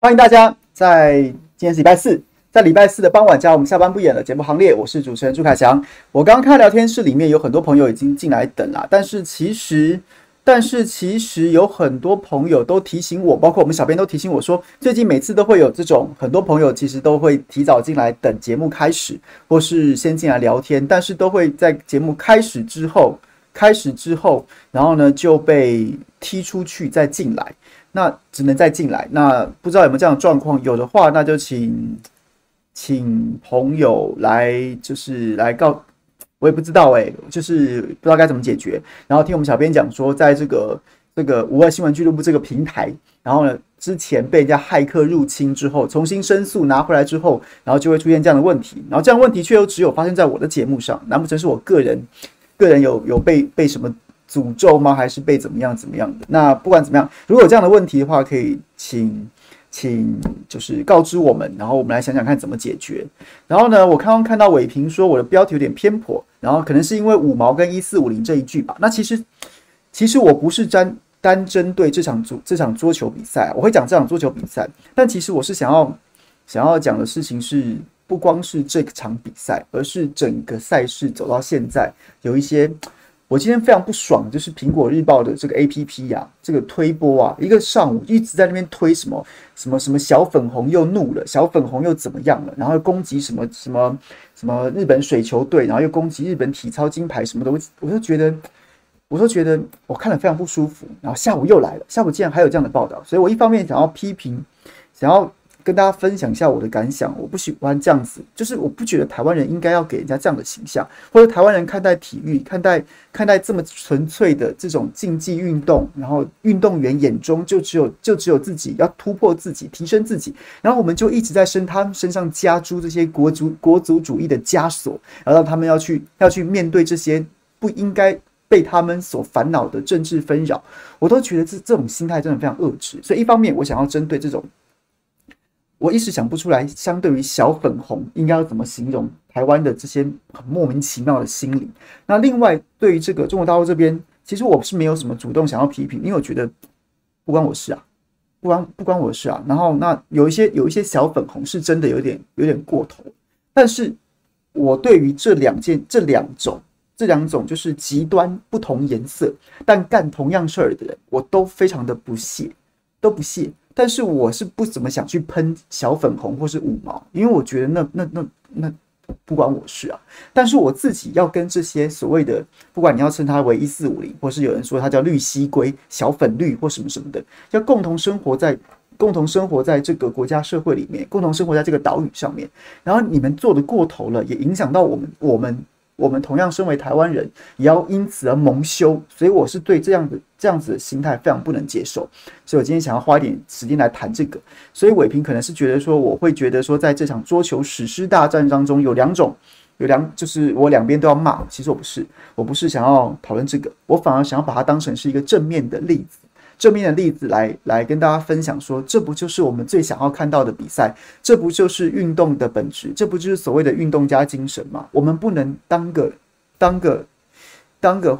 欢迎大家在今天是礼拜四，在礼拜四的傍晚加入我们下班不演了节目行列。我是主持人朱凯翔。我刚刚看聊天室里面有很多朋友已经进来等了，但是其实，但是其实有很多朋友都提醒我，包括我们小编都提醒我说，最近每次都会有这种很多朋友其实都会提早进来等节目开始，或是先进来聊天，但是都会在节目开始之后，开始之后，然后呢就被踢出去再进来。那只能再进来，那不知道有没有这样的状况？有的话，那就请请朋友来，就是来告，我也不知道哎、就是不知道该怎么解决。然后听我们小编讲说，在这个这个五二新闻俱乐部这个平台，然后呢，之前被人家骇客入侵之后，重新申诉拿回来之后，然后就会出现这样的问题。然后这样问题却又只有发生在我的节目上，难不成是我个人个人有有被被什么？诅咒吗？还是被怎么样怎么样的？那不管怎么样，如果有这样的问题的话，可以请请就是告知我们，然后我们来想想看怎么解决。然后呢，我刚刚看到伟平说我的标题有点偏颇，然后可能是因为五毛跟一四五零这一句吧。那其实其实我不是单单针对这场足这场桌球比赛，我会讲这场桌球比赛，但其实我是想要想要讲的事情是不光是这场比赛，而是整个赛事走到现在有一些。我今天非常不爽，就是苹果日报的这个 APP 呀、这个推播啊，一个上午一直在那边推什么什么什么小粉红又怒了，小粉红又怎么样了，然后又攻击什么什么什么日本水球队，然后又攻击日本体操金牌什么的，我我就觉得，我就觉得我看了非常不舒服。然后下午又来了，下午竟然还有这样的报道，所以我一方面想要批评，想要。跟大家分享一下我的感想，我不喜欢这样子，就是我不觉得台湾人应该要给人家这样的形象，或者台湾人看待体育、看待看待这么纯粹的这种竞技运动，然后运动员眼中就只有就只有自己要突破自己、提升自己，然后我们就一直在身他们身上加诸这些国足国足主义的枷锁，然后让他们要去要去面对这些不应该被他们所烦恼的政治纷扰，我都觉得这这种心态真的非常恶质。所以一方面我想要针对这种。我一时想不出来，相对于小粉红，应该要怎么形容台湾的这些很莫名其妙的心理。那另外，对于这个中国大陆这边，其实我是没有什么主动想要批评，因为我觉得不关我事啊，不关不关我事啊。然后，那有一些有一些小粉红是真的有点有点过头，但是我对于这两件这两种这两种就是极端不同颜色但干同样事儿的人，我都非常的不屑，都不屑。但是我是不怎么想去喷小粉红或是五毛，因为我觉得那那那那不关我事啊。但是我自己要跟这些所谓的，不管你要称它为一四五零，或是有人说它叫绿西龟、小粉绿或什么什么的，要共同生活在共同生活在这个国家社会里面，共同生活在这个岛屿上面。然后你们做的过头了，也影响到我们我们。我们同样身为台湾人，也要因此而蒙羞，所以我是对这样的这样子的心态非常不能接受。所以我今天想要花一点时间来谈这个。所以伟平可能是觉得说，我会觉得说，在这场桌球史诗大战当中，有两种，有两就是我两边都要骂。其实我不是，我不是想要讨论这个，我反而想要把它当成是一个正面的例子。正面的例子来来跟大家分享说，这不就是我们最想要看到的比赛？这不就是运动的本质？这不就是所谓的运动家精神吗？我们不能当个当个当个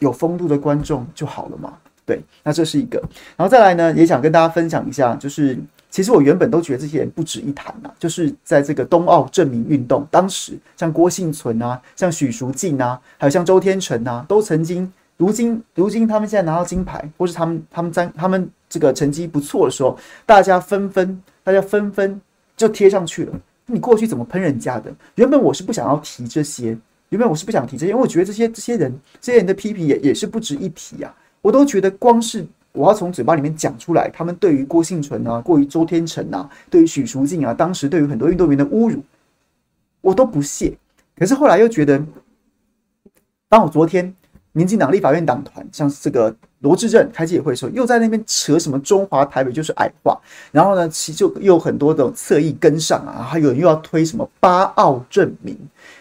有风度的观众就好了吗？对，那这是一个。然后再来呢，也想跟大家分享一下，就是其实我原本都觉得这些人不值一谈呐，就是在这个冬奥证明运动，当时像郭幸存啊，像许淑净啊，还有像周天成啊，都曾经。如今，如今他们现在拿到金牌，或是他们他们在他们这个成绩不错的时候，大家纷纷大家纷纷就贴上去了。你过去怎么喷人家的？原本我是不想要提这些，原本？我是不想提这些，因为我觉得这些这些人这些人的批评也也是不值一提啊。我都觉得光是我要从嘴巴里面讲出来，他们对于郭幸存啊，过于周天成啊，对于许淑净啊，当时对于很多运动员的侮辱，我都不屑。可是后来又觉得，当我昨天。民进党立法院党团像这个罗致政开记者会的时候，又在那边扯什么中华台北就是矮化，然后呢，其实就又很多的侧翼跟上啊，还有人又要推什么八奥证明，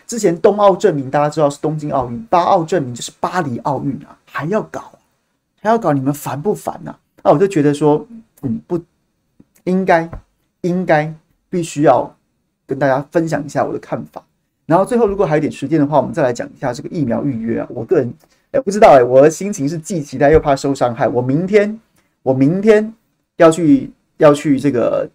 之前东奥证明大家知道是东京奥运，八奥证明就是巴黎奥运啊，还要搞，还要搞，你们烦不烦呐？那我就觉得说，嗯，不应该，应该必须要跟大家分享一下我的看法。然后最后如果还有点时间的话，我们再来讲一下这个疫苗预约啊，我个人。不知道哎、欸，我的心情是既期待又怕受伤害。我明天，我明天要去要去这个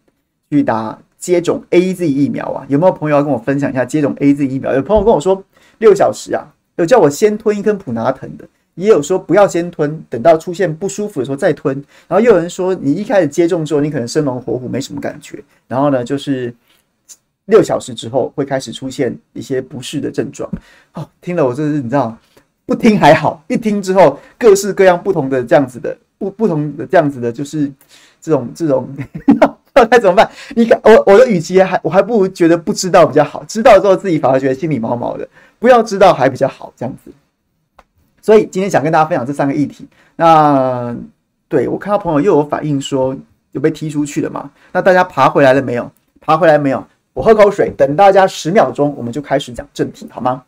去打接种 AZ 疫苗啊！有没有朋友要跟我分享一下接种 AZ 疫苗？有朋友跟我说六小时啊，有叫我先吞一根普拿疼的，也有说不要先吞，等到出现不舒服的时候再吞。然后又有人说你一开始接种之后，你可能生龙活虎没什么感觉，然后呢就是六小时之后会开始出现一些不适的症状。哦，听了我就是你知道。不听还好，一听之后，各式各样不同的这样子的不不同的这样子的，就是这种这种，那该怎么办？你看我我的语气还我还不如觉得不知道比较好，知道之后自己反而觉得心里毛毛的，不要知道还比较好这样子。所以今天想跟大家分享这三个议题。那对我看到朋友又有反应说又被踢出去了嘛？那大家爬回来了没有？爬回来没有？我喝口水，等大家十秒钟，我们就开始讲正题，好吗？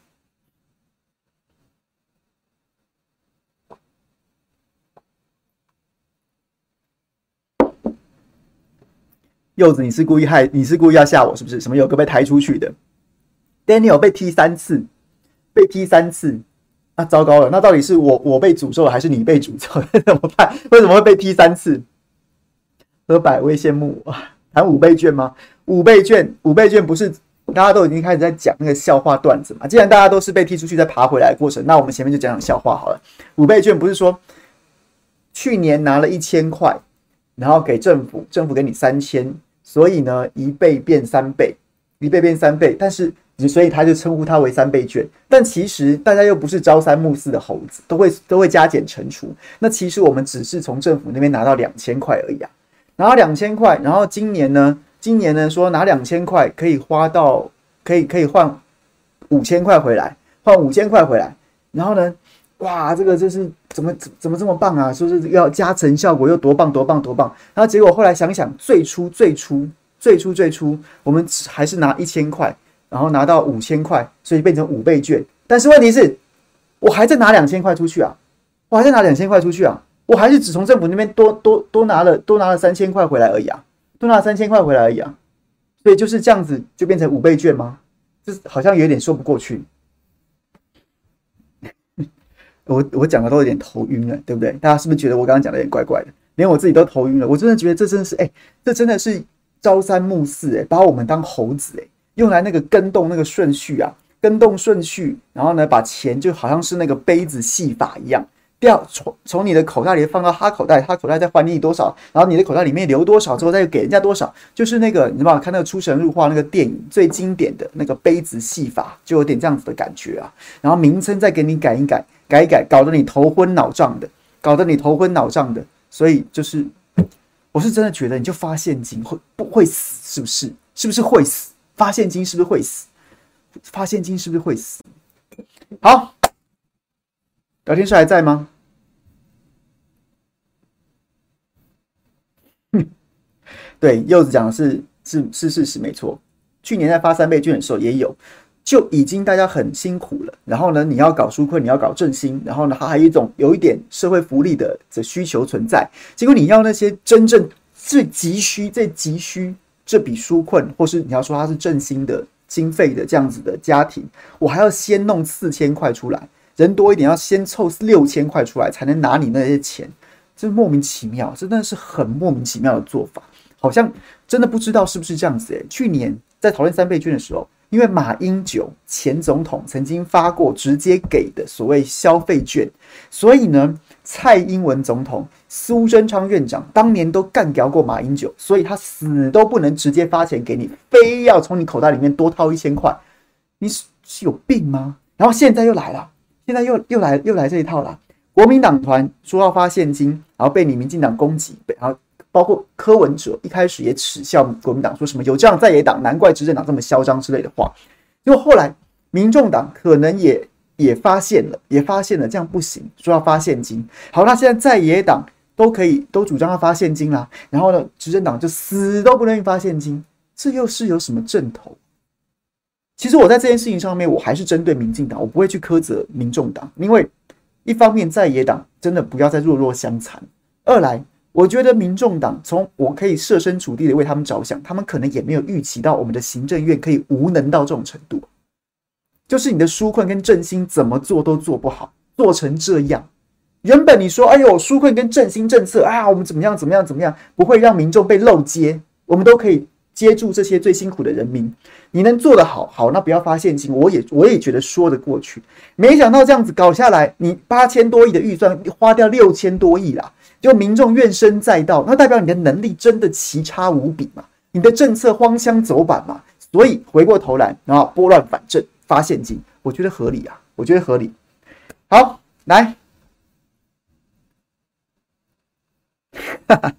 柚子，你是故意害？你是故意要吓我是不是？什么有个被抬出去的？Daniel 被踢三次，被踢三次，啊，糟糕了！那到底是我我被诅咒了，还是你被诅咒了？怎么办？为什么会被踢三次？何百威羡慕我，谈五倍券吗？五倍券，五倍券不是大家都已经开始在讲那个笑话段子嘛？既然大家都是被踢出去再爬回来的过程，那我们前面就讲讲笑话好了。五倍券不是说去年拿了一千块。然后给政府，政府给你三千，所以呢，一倍变三倍，一倍变三倍，但是你所以他就称呼它为三倍券。但其实大家又不是朝三暮四的猴子，都会都会加减乘除。那其实我们只是从政府那边拿到两千块而已啊，拿到两千块，然后今年呢，今年呢说拿两千块可以花到，可以可以换五千块回来，换五千块回来，然后呢？哇，这个就是怎么怎怎么这么棒啊？说是要加成效果又多棒多棒多棒，然后结果后来想想，最初最初最初最初，我们还是拿一千块，然后拿到五千块，所以变成五倍券。但是问题是，我还在拿两千块出去啊，我还在拿两千块出去啊，我还是只从政府那边多多多拿了多拿了三千块回来而已啊，多拿三千块回来而已啊，所以就是这样子就变成五倍券吗？就是好像有点说不过去。我我讲的都有点头晕了，对不对？大家是不是觉得我刚刚讲的有点怪怪的？连我自己都头晕了。我真的觉得这真的是，哎、这真的是朝三暮四，哎，把我们当猴子，哎，用来那个跟动那个顺序啊，跟动顺序，然后呢，把钱就好像是那个杯子戏法一样。掉从从你的口袋里放到他口袋，他口袋再还你多少，然后你的口袋里面留多少之后再给人家多少，就是那个你知道吗？看那个出神入化那个电影最经典的那个杯子戏法，就有点这样子的感觉啊。然后名称再给你改一改，改一改，搞得你头昏脑胀的，搞得你头昏脑胀的。所以就是，我是真的觉得你就发现金会不会死？是不是？是不是会死？发现金是不是会死？发现金是不是会死？好，聊天室还在吗？对，柚子讲的是是是事实，没错。去年在发三倍券的时候也有，就已经大家很辛苦了。然后呢，你要搞纾困，你要搞振兴，然后呢，它还有一种有一点社会福利的的需求存在。结果你要那些真正最急需、最急需这笔纾困，或是你要说它是振兴的经费的这样子的家庭，我还要先弄四千块出来，人多一点要先凑六千块出来，才能拿你那些钱，这莫名其妙，真的是很莫名其妙的做法。好像真的不知道是不是这样子诶。去年在讨论三倍券的时候，因为马英九前总统曾经发过直接给的所谓消费券，所以呢，蔡英文总统、苏贞昌院长当年都干掉过马英九，所以他死都不能直接发钱给你，非要从你口袋里面多掏一千块。你是是有病吗？然后现在又来了，现在又又来又来这一套了。国民党团说要发现金，然后被你民进党攻击，然后包括柯文哲一开始也耻笑国民党，说什么有这样在野党，难怪执政党这么嚣张之类的话。结果后来民众党可能也也发现了，也发现了这样不行，说要发现金。好，那现在在野党都可以都主张要发现金啦，然后呢，执政党就死都不愿意发现金，这又是有什么阵头？其实我在这件事情上面，我还是针对民进党，我不会去苛责民众党，因为。一方面，在野党真的不要再弱弱相残；二来，我觉得民众党从我可以设身处地的为他们着想，他们可能也没有预期到我们的行政院可以无能到这种程度，就是你的纾困跟振兴怎么做都做不好，做成这样。原本你说，哎呦，纾困跟振兴政策啊，我们怎么样怎么样怎么样，不会让民众被漏接，我们都可以。接住这些最辛苦的人民，你能做得好好，那不要发现金，我也我也觉得说得过去。没想到这样子搞下来，你八千多亿的预算花掉六千多亿啦，就民众怨声载道，那代表你的能力真的奇差无比嘛？你的政策荒腔走板嘛？所以回过头来，然后拨乱反正发现金，我觉得合理啊，我觉得合理。好，来，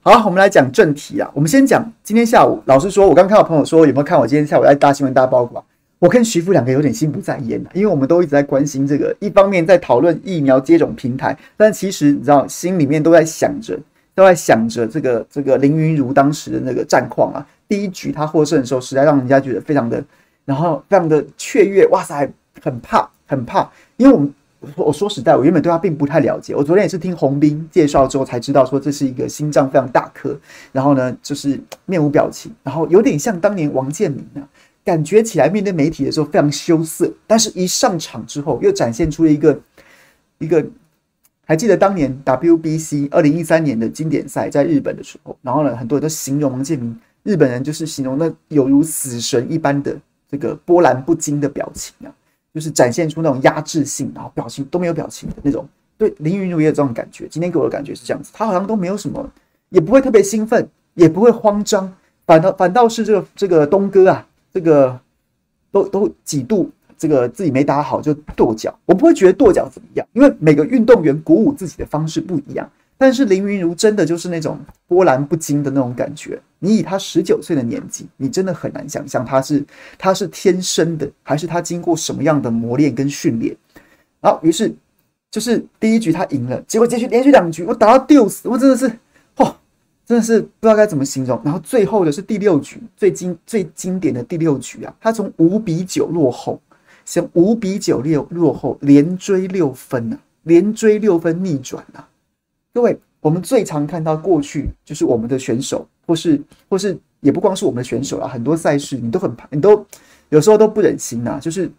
好，我们来讲正题啊。我们先讲今天下午，老实说，我刚看到朋友说有没有看我今天下午在大新闻大报告？我跟徐福两个有点心不在焉的，因为我们都一直在关心这个，一方面在讨论疫苗接种平台，但其实你知道，心里面都在想着，都在想着这个这个林云如当时的那个战况啊。第一局他获胜的时候，实在让人家觉得非常的，然后非常的雀跃，哇塞，很怕，很怕，因为我们。我说实在，我原本对他并不太了解。我昨天也是听洪斌介绍之后才知道，说这是一个心脏非常大颗，然后呢，就是面无表情，然后有点像当年王建民啊，感觉起来面对媒体的时候非常羞涩，但是一上场之后又展现出了一个一个，还记得当年 WBC 二零一三年的经典赛在日本的时候，然后呢，很多人都形容王建民，日本人就是形容那有如死神一般的这个波澜不惊的表情啊。就是展现出那种压制性，然后表情都没有表情的那种。对林昀儒也有这种感觉。今天给我的感觉是这样子，他好像都没有什么，也不会特别兴奋，也不会慌张，反倒反倒是这个这个东哥啊，这个都都几度这个自己没打好就跺脚。我不会觉得跺脚怎么样，因为每个运动员鼓舞自己的方式不一样。但是林昀儒真的就是那种波澜不惊的那种感觉。你以他十九岁的年纪，你真的很难想象他是他是天生的，还是他经过什么样的磨练跟训练。好，于是就是第一局他赢了，结果接续连续两局我打到丢死，我真的是，真的是不知道该怎么形容。然后最后的是第六局最经最经典的第六局啊，他从五比九落后，先五比九六落后连追六分啊，连追六分逆转啊。各位，我们最常看到过去就是我们的选手，或是或是也不光是我们的选手啦，很多赛事你都很怕，你都有时候都不忍心呐。就是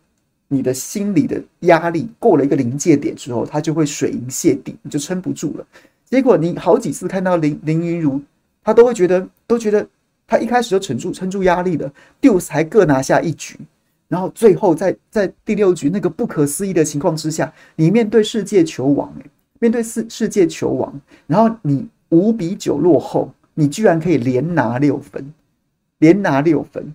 你的心理的压力过了一个临界点之后，他就会水银泻地，你就撑不住了。结果你好几次看到林林昀儒，他都会觉得都觉得他一开始就撑住撑住压力了，丢才各拿下一局，然后最后在在第六局那个不可思议的情况之下，你面对世界球王诶。面对世世界球王，然后你五比九落后，你居然可以连拿六分，连拿六分，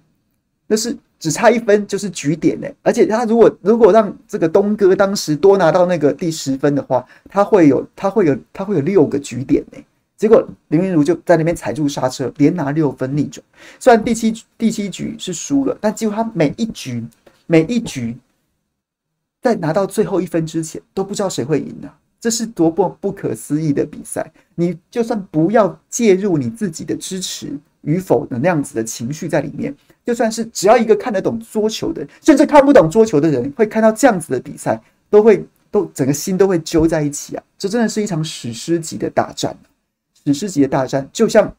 那是只差一分就是局点呢。而且他如果如果让这个东哥当时多拿到那个第十分的话，他会有他会有他会有六个局点呢。结果林昀儒就在那边踩住刹车，连拿六分逆转。虽然第七第七局是输了，但几乎他每一局每一局在拿到最后一分之前都不知道谁会赢呢。这是多么不可思议的比赛！你就算不要介入你自己的支持与否的那样子的情绪在里面，就算是只要一个看得懂桌球的，甚至看不懂桌球的人，会看到这样子的比赛，都会都整个心都会揪在一起啊！这真的是一场史诗级的大战，史诗级的大战。就像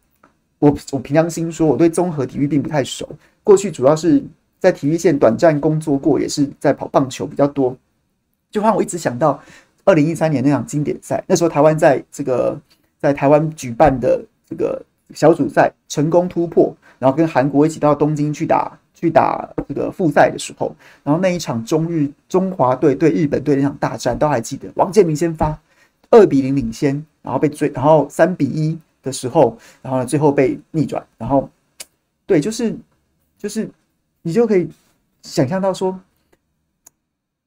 我我凭良心说，我对综合体育并不太熟，过去主要是在体育线短暂工作过，也是在跑棒球比较多，就让我一直想到。二零一三年那场经典赛，那时候台湾在这个在台湾举办的这个小组赛成功突破，然后跟韩国一起到东京去打去打这个复赛的时候，然后那一场中日中华队对日本队那场大战都还记得，王建民先发二比零领先，然后被追，然后三比一的时候，然后呢最后被逆转，然后对，就是就是你就可以想象到说。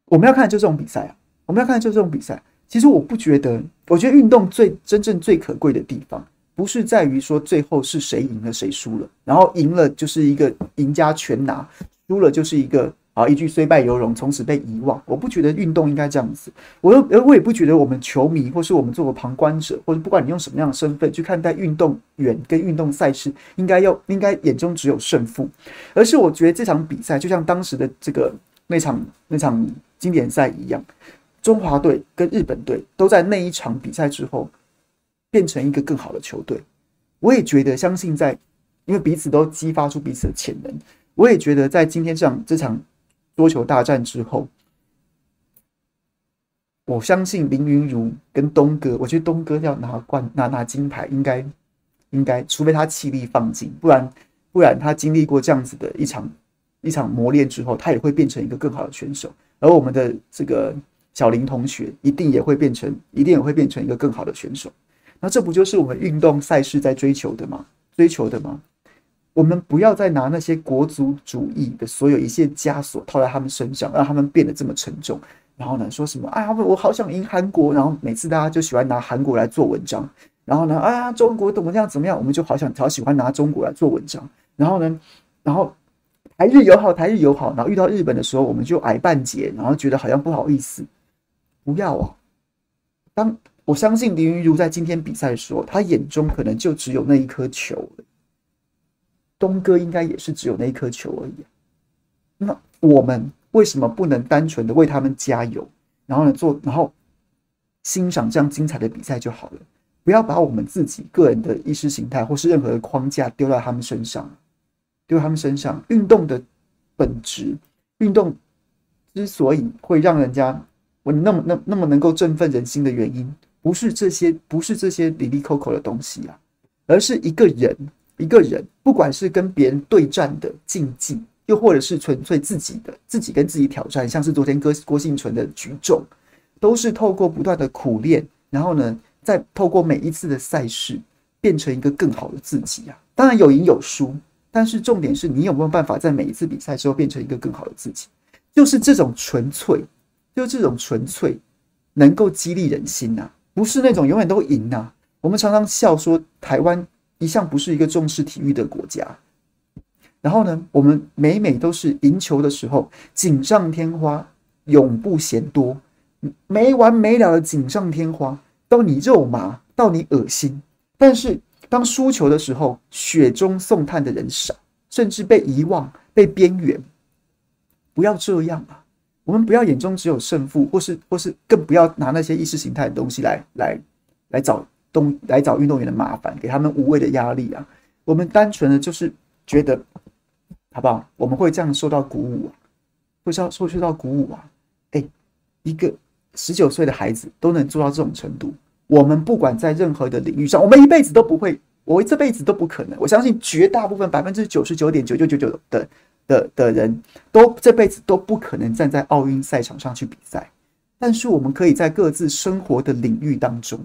我们要看的就这种比赛啊，我们要看的就这种比赛。其实我不觉得，我觉得运动最真正最可贵的地方，不是在于说最后是谁赢了谁输了，然后赢了就是一个赢家全拿，输了就是一个啊一句虽败犹荣，从此被遗忘。我不觉得运动应该这样子，我又我也不觉得我们球迷或是我们作为旁观者，或者不管你用什么样的身份去看待运动员跟运动赛事，应该要应该眼中只有胜负，而是我觉得这场比赛就像当时的这个那场那场经典赛一样。中华队跟日本队都在那一场比赛之后变成一个更好的球队。我也觉得，相信在因为彼此都激发出彼此的潜能。我也觉得，在今天这场这场桌球大战之后，我相信林昀儒跟东哥，我觉得东哥要拿冠拿拿金牌，应该应该，除非他气力放尽，不然不然他经历过这样子的一场一场磨练之后，他也会变成一个更好的选手。而我们的这个。小林同学一定也会变成，一定也会变成一个更好的选手。那这不就是我们运动赛事在追求的吗？追求的吗？我们不要再拿那些国族主义的所有一切枷锁套在他们身上，让他们变得这么沉重。然后呢，说什么？哎呀，我好想赢韩国。然后每次大家就喜欢拿韩国来做文章。然后呢，哎呀，中国怎么样怎么样？我们就好想好喜欢拿中国来做文章。然后呢，然后台日友好，台日友好。然后遇到日本的时候，我们就矮半截，然后觉得好像不好意思。不要啊！当我相信林云如在今天比赛的时候，他眼中可能就只有那一颗球。东哥应该也是只有那一颗球而已。那我们为什么不能单纯的为他们加油，然后呢做，然后欣赏这样精彩的比赛就好了？不要把我们自己个人的意识形态或是任何的框架丢到他们身上，丢他们身上。运动的本质，运动之所以会让人家。我那么那那么能够振奋人心的原因，不是这些，不是这些哩哩扣扣的东西啊，而是一个人，一个人，不管是跟别人对战的竞技，又或者是纯粹自己的自己跟自己挑战，像是昨天郭郭幸存的举重，都是透过不断的苦练，然后呢，再透过每一次的赛事，变成一个更好的自己啊。当然有赢有输，但是重点是你有没有办法在每一次比赛之后变成一个更好的自己，就是这种纯粹。就这种纯粹，能够激励人心呐、啊，不是那种永远都赢呐、我们常常笑说，台湾一向不是一个重视体育的国家。然后呢，我们每每都是赢球的时候锦上添花，永不嫌多，没完没了的锦上添花，到你肉麻，到你恶心。但是当输球的时候，雪中送炭的人少，甚至被遗忘、被边缘。不要这样啊！我们不要眼中只有胜负，或是或是更不要拿那些意识形态的东西来来来找东来找运动员的麻烦，给他们无谓的压力啊！我们单纯的就是觉得，好不好？我们会这样受到鼓舞，会受受受到鼓舞啊！哎，一个十九岁的孩子都能做到这种程度，我们不管在任何的领域上，我们一辈子都不会，我这辈子都不可能。我相信绝大部分百分之九十九点九九九九的。的的人都这辈子都不可能站在奥运赛场上去比赛，但是我们可以在各自生活的领域当中，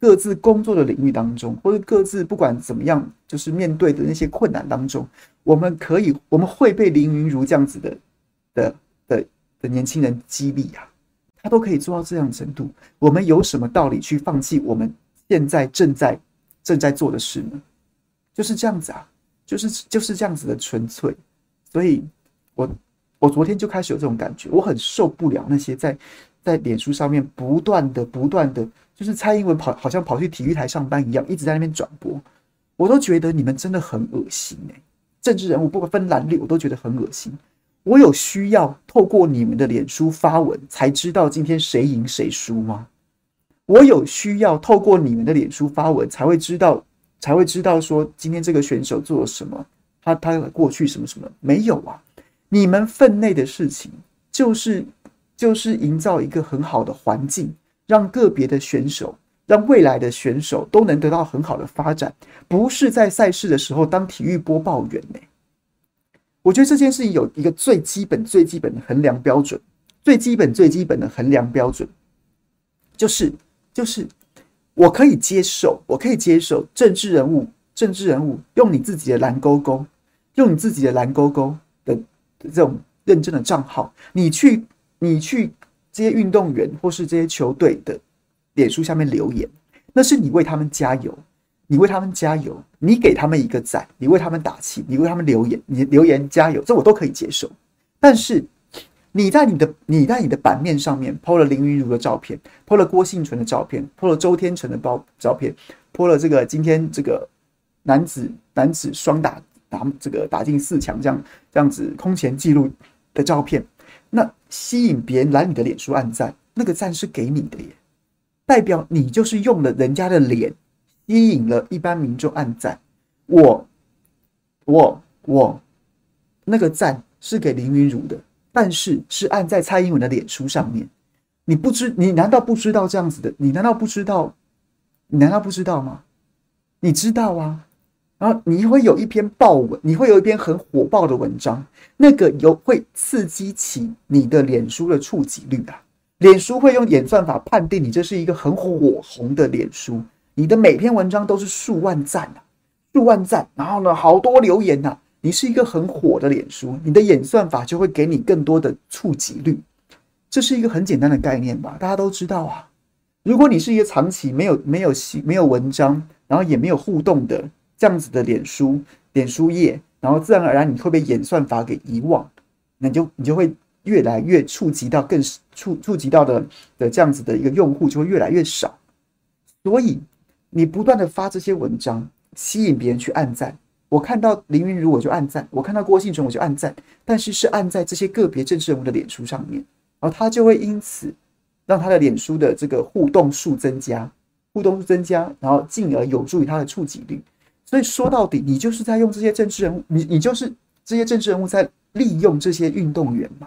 各自工作的领域当中，或者各自不管怎么样，就是面对的那些困难当中，我们可以，我们会被林云如这样子的的的的年轻人激励啊，他都可以做到这样程度，我们有什么道理去放弃我们现在正在正在做的事呢？就是这样子啊，就是就是这样子的纯粹。所以，我我昨天就开始有这种感觉，我很受不了那些在在脸书上面不断的不断的，就是蔡英文跑好像跑去体育台上班一样，一直在那边转播，我都觉得你们真的很恶心哎！政治人物不管分蓝绿，我都觉得很恶心。我有需要透过你们的脸书发文才知道今天谁赢谁输吗？我有需要透过你们的脸书发文才会知道才会知道说今天这个选手做了什么？他他过去什么什么没有啊？你们分内的事情就是就是营造一个很好的环境，让个别的选手，让未来的选手都能得到很好的发展，不是在赛事的时候当体育播报员呢。我觉得这件事情有一个最基本最基本的衡量标准，最基本最基本的衡量标准就是就是我可以接受，我可以接受政治人物。政治人物用你自己的蓝勾勾，用你自己的蓝勾勾的这种认证的账号，你去你去这些运动员或是这些球队的脸书下面留言，那是你为他们加油，你为他们加油，你给他们一个赞，你为他们打气，你为他们留言，你留言加油，这我都可以接受。但是你在你的你在你的版面上面 PO 了林昀儒的照片，PO 了郭婞淳的照片，PO 了周天成的包照片，PO 了这个今天这个男子男子双打打这个打进四强这样这样子空前纪录的照片。那吸引别人来你的脸书按赞，那个赞是给你的耶，代表你就是用了人家的脸，吸引了一般民众按赞。我、我、我，那个赞是给林昀儒的，但是是按在蔡英文的脸书上面。你不知，你难道不知道这样子的？你难道不知道？你难道不知道吗？你知道啊。然后你会有一篇爆文，你会有一篇很火爆的文章，那个有会刺激起你的脸书的触及率啊。脸书会用演算法判定你这是一个很火红的脸书，你的每篇文章都是数万赞啊，数万赞，然后呢，好多留言呐，你是一个很火的脸书，你的演算法就会给你更多的触及率。这是一个很简单的概念吧，大家都知道啊。如果你是一个长期没有没有没有文章，然后也没有互动的。这样子的脸书脸书页，然后自然而然你会被演算法给遗忘，那你就你就会越来越触及到更触触及到的的这样子的一个用户就会越来越少，所以你不断的发这些文章，吸引别人去按赞。我看到林云如我就按赞，我看到郭婞淳我就按赞，但是是按在这些个别政治人物的脸书上面，然后他就会因此让他的脸书的这个互动数增加，互动数增加，然后进而有助于他的触及率。所以说到底，你就是在用这些政治人物，你你就是这些政治人物在利用这些运动员嘛，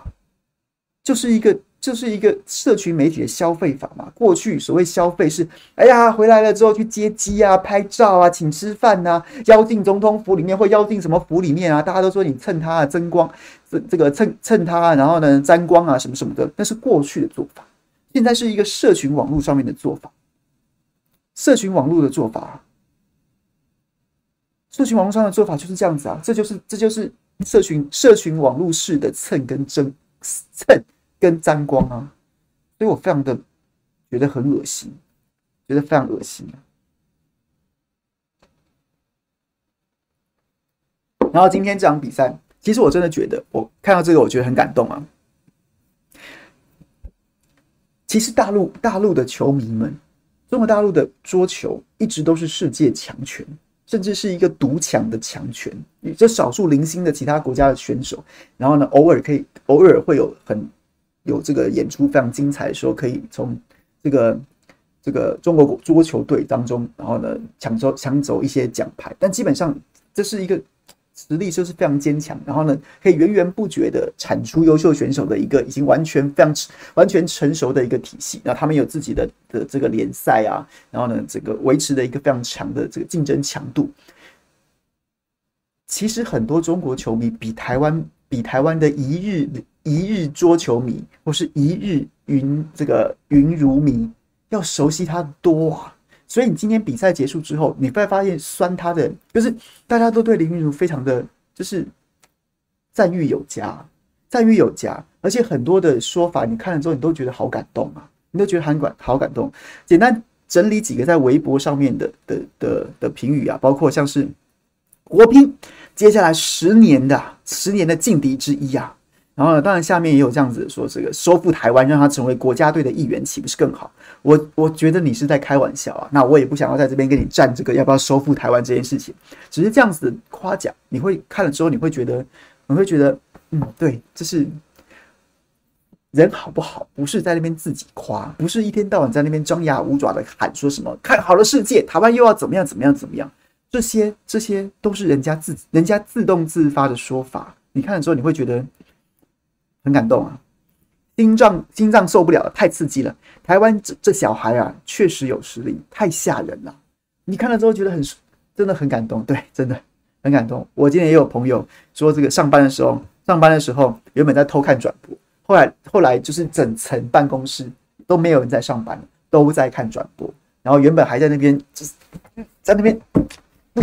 就是一个就是一个社群媒体的消费法嘛。过去所谓消费是，哎呀，回来了之后去接机啊、拍照啊、请吃饭呐，邀进总统府里面或邀进什么府里面啊，大家都说你蹭他啊，增光，这这个蹭蹭他啊，然后呢沾光啊什么什么的，那是过去的做法。现在是一个社群网络上面的做法，社群网络的做法。社群网络上的做法就是这样子啊，这就是这就是社群社群网络式的蹭跟争蹭跟沾光啊，所以我非常的觉得很恶心，觉得非常恶心。然后今天这场比赛，其实我真的觉得，我看到这个我觉得很感动啊。其实大陆大陆的球迷们，中国大陆的桌球一直都是世界强权。甚至是一个独强的强权，这少数零星的其他国家的选手，然后呢，偶尔可以偶尔会有很有这个演出非常精彩的时候，可以从这个这个中国桌球队当中，然后呢抢走抢走一些奖牌，但基本上这是一个。实力就是非常坚强，然后呢，可以源源不绝的产出优秀选手的一个已经完全非常 完全成熟的一个体系。那他们有自己的的这个联赛啊，然后呢，这个维持的一个非常强的这个竞争强度。其实很多中国球迷比台湾比台湾的一日一日桌球迷或是一日云这个云如迷要熟悉他多啊。所以你今天比赛结束之后，你会发现酸他的，就是大家都对林昀儒非常的就是赞誉有加，赞誉有加，而且很多的说法你看了之后，你都觉得好感动啊，你都觉得很感好感动。简单整理几个在微博上面的的的的评语啊，包括像是国乒接下来十年的十年的劲敌之一啊。然后，当然下面也有这样子说，这个收复台湾，让他成为国家队的一员，岂不是更好？我我觉得你是在开玩笑啊。那我也不想要在这边跟你战这个要不要收复台湾这件事情。只是这样子的夸奖，你会看了之后，你会觉得，你会觉得，嗯，对，这是人好不好？不是在那边自己夸，不是一天到晚在那边张牙舞爪的喊说什么看好了世界，台湾又要怎么样怎么样怎么样？这些这些都是人家自己人家自动自发的说法。你看了之后，你会觉得。很感动啊，心脏心脏受不了，太刺激了。台湾这这小孩啊，确实有实力，太吓人了。你看了之后觉得很真的很感动，对，真的很感动。我今天也有朋友说，这个上班的时候，上班的时候原本在偷看转播，后来后来就是整层办公室都没有人在上班，都在看转播。然后原本还在那边就是在那边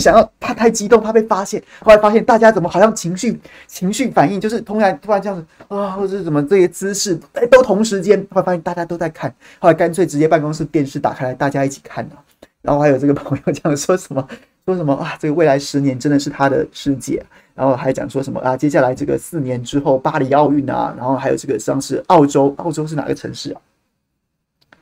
想要，怕太激动，怕被发现。后来发现大家怎么好像情绪情绪反应，就是突然突然这样子啊，或者是怎么这些姿势，哎，都同时间。后来发现大家都在看，后来干脆直接办公室电视打开来，大家一起看了。然后还有这个朋友讲说什么说什么啊，这个未来十年真的是他的世界。然后还讲说什么啊，接下来这个四年之后巴黎奥运啊，然后还有这个像是澳洲，澳洲是哪个城市啊？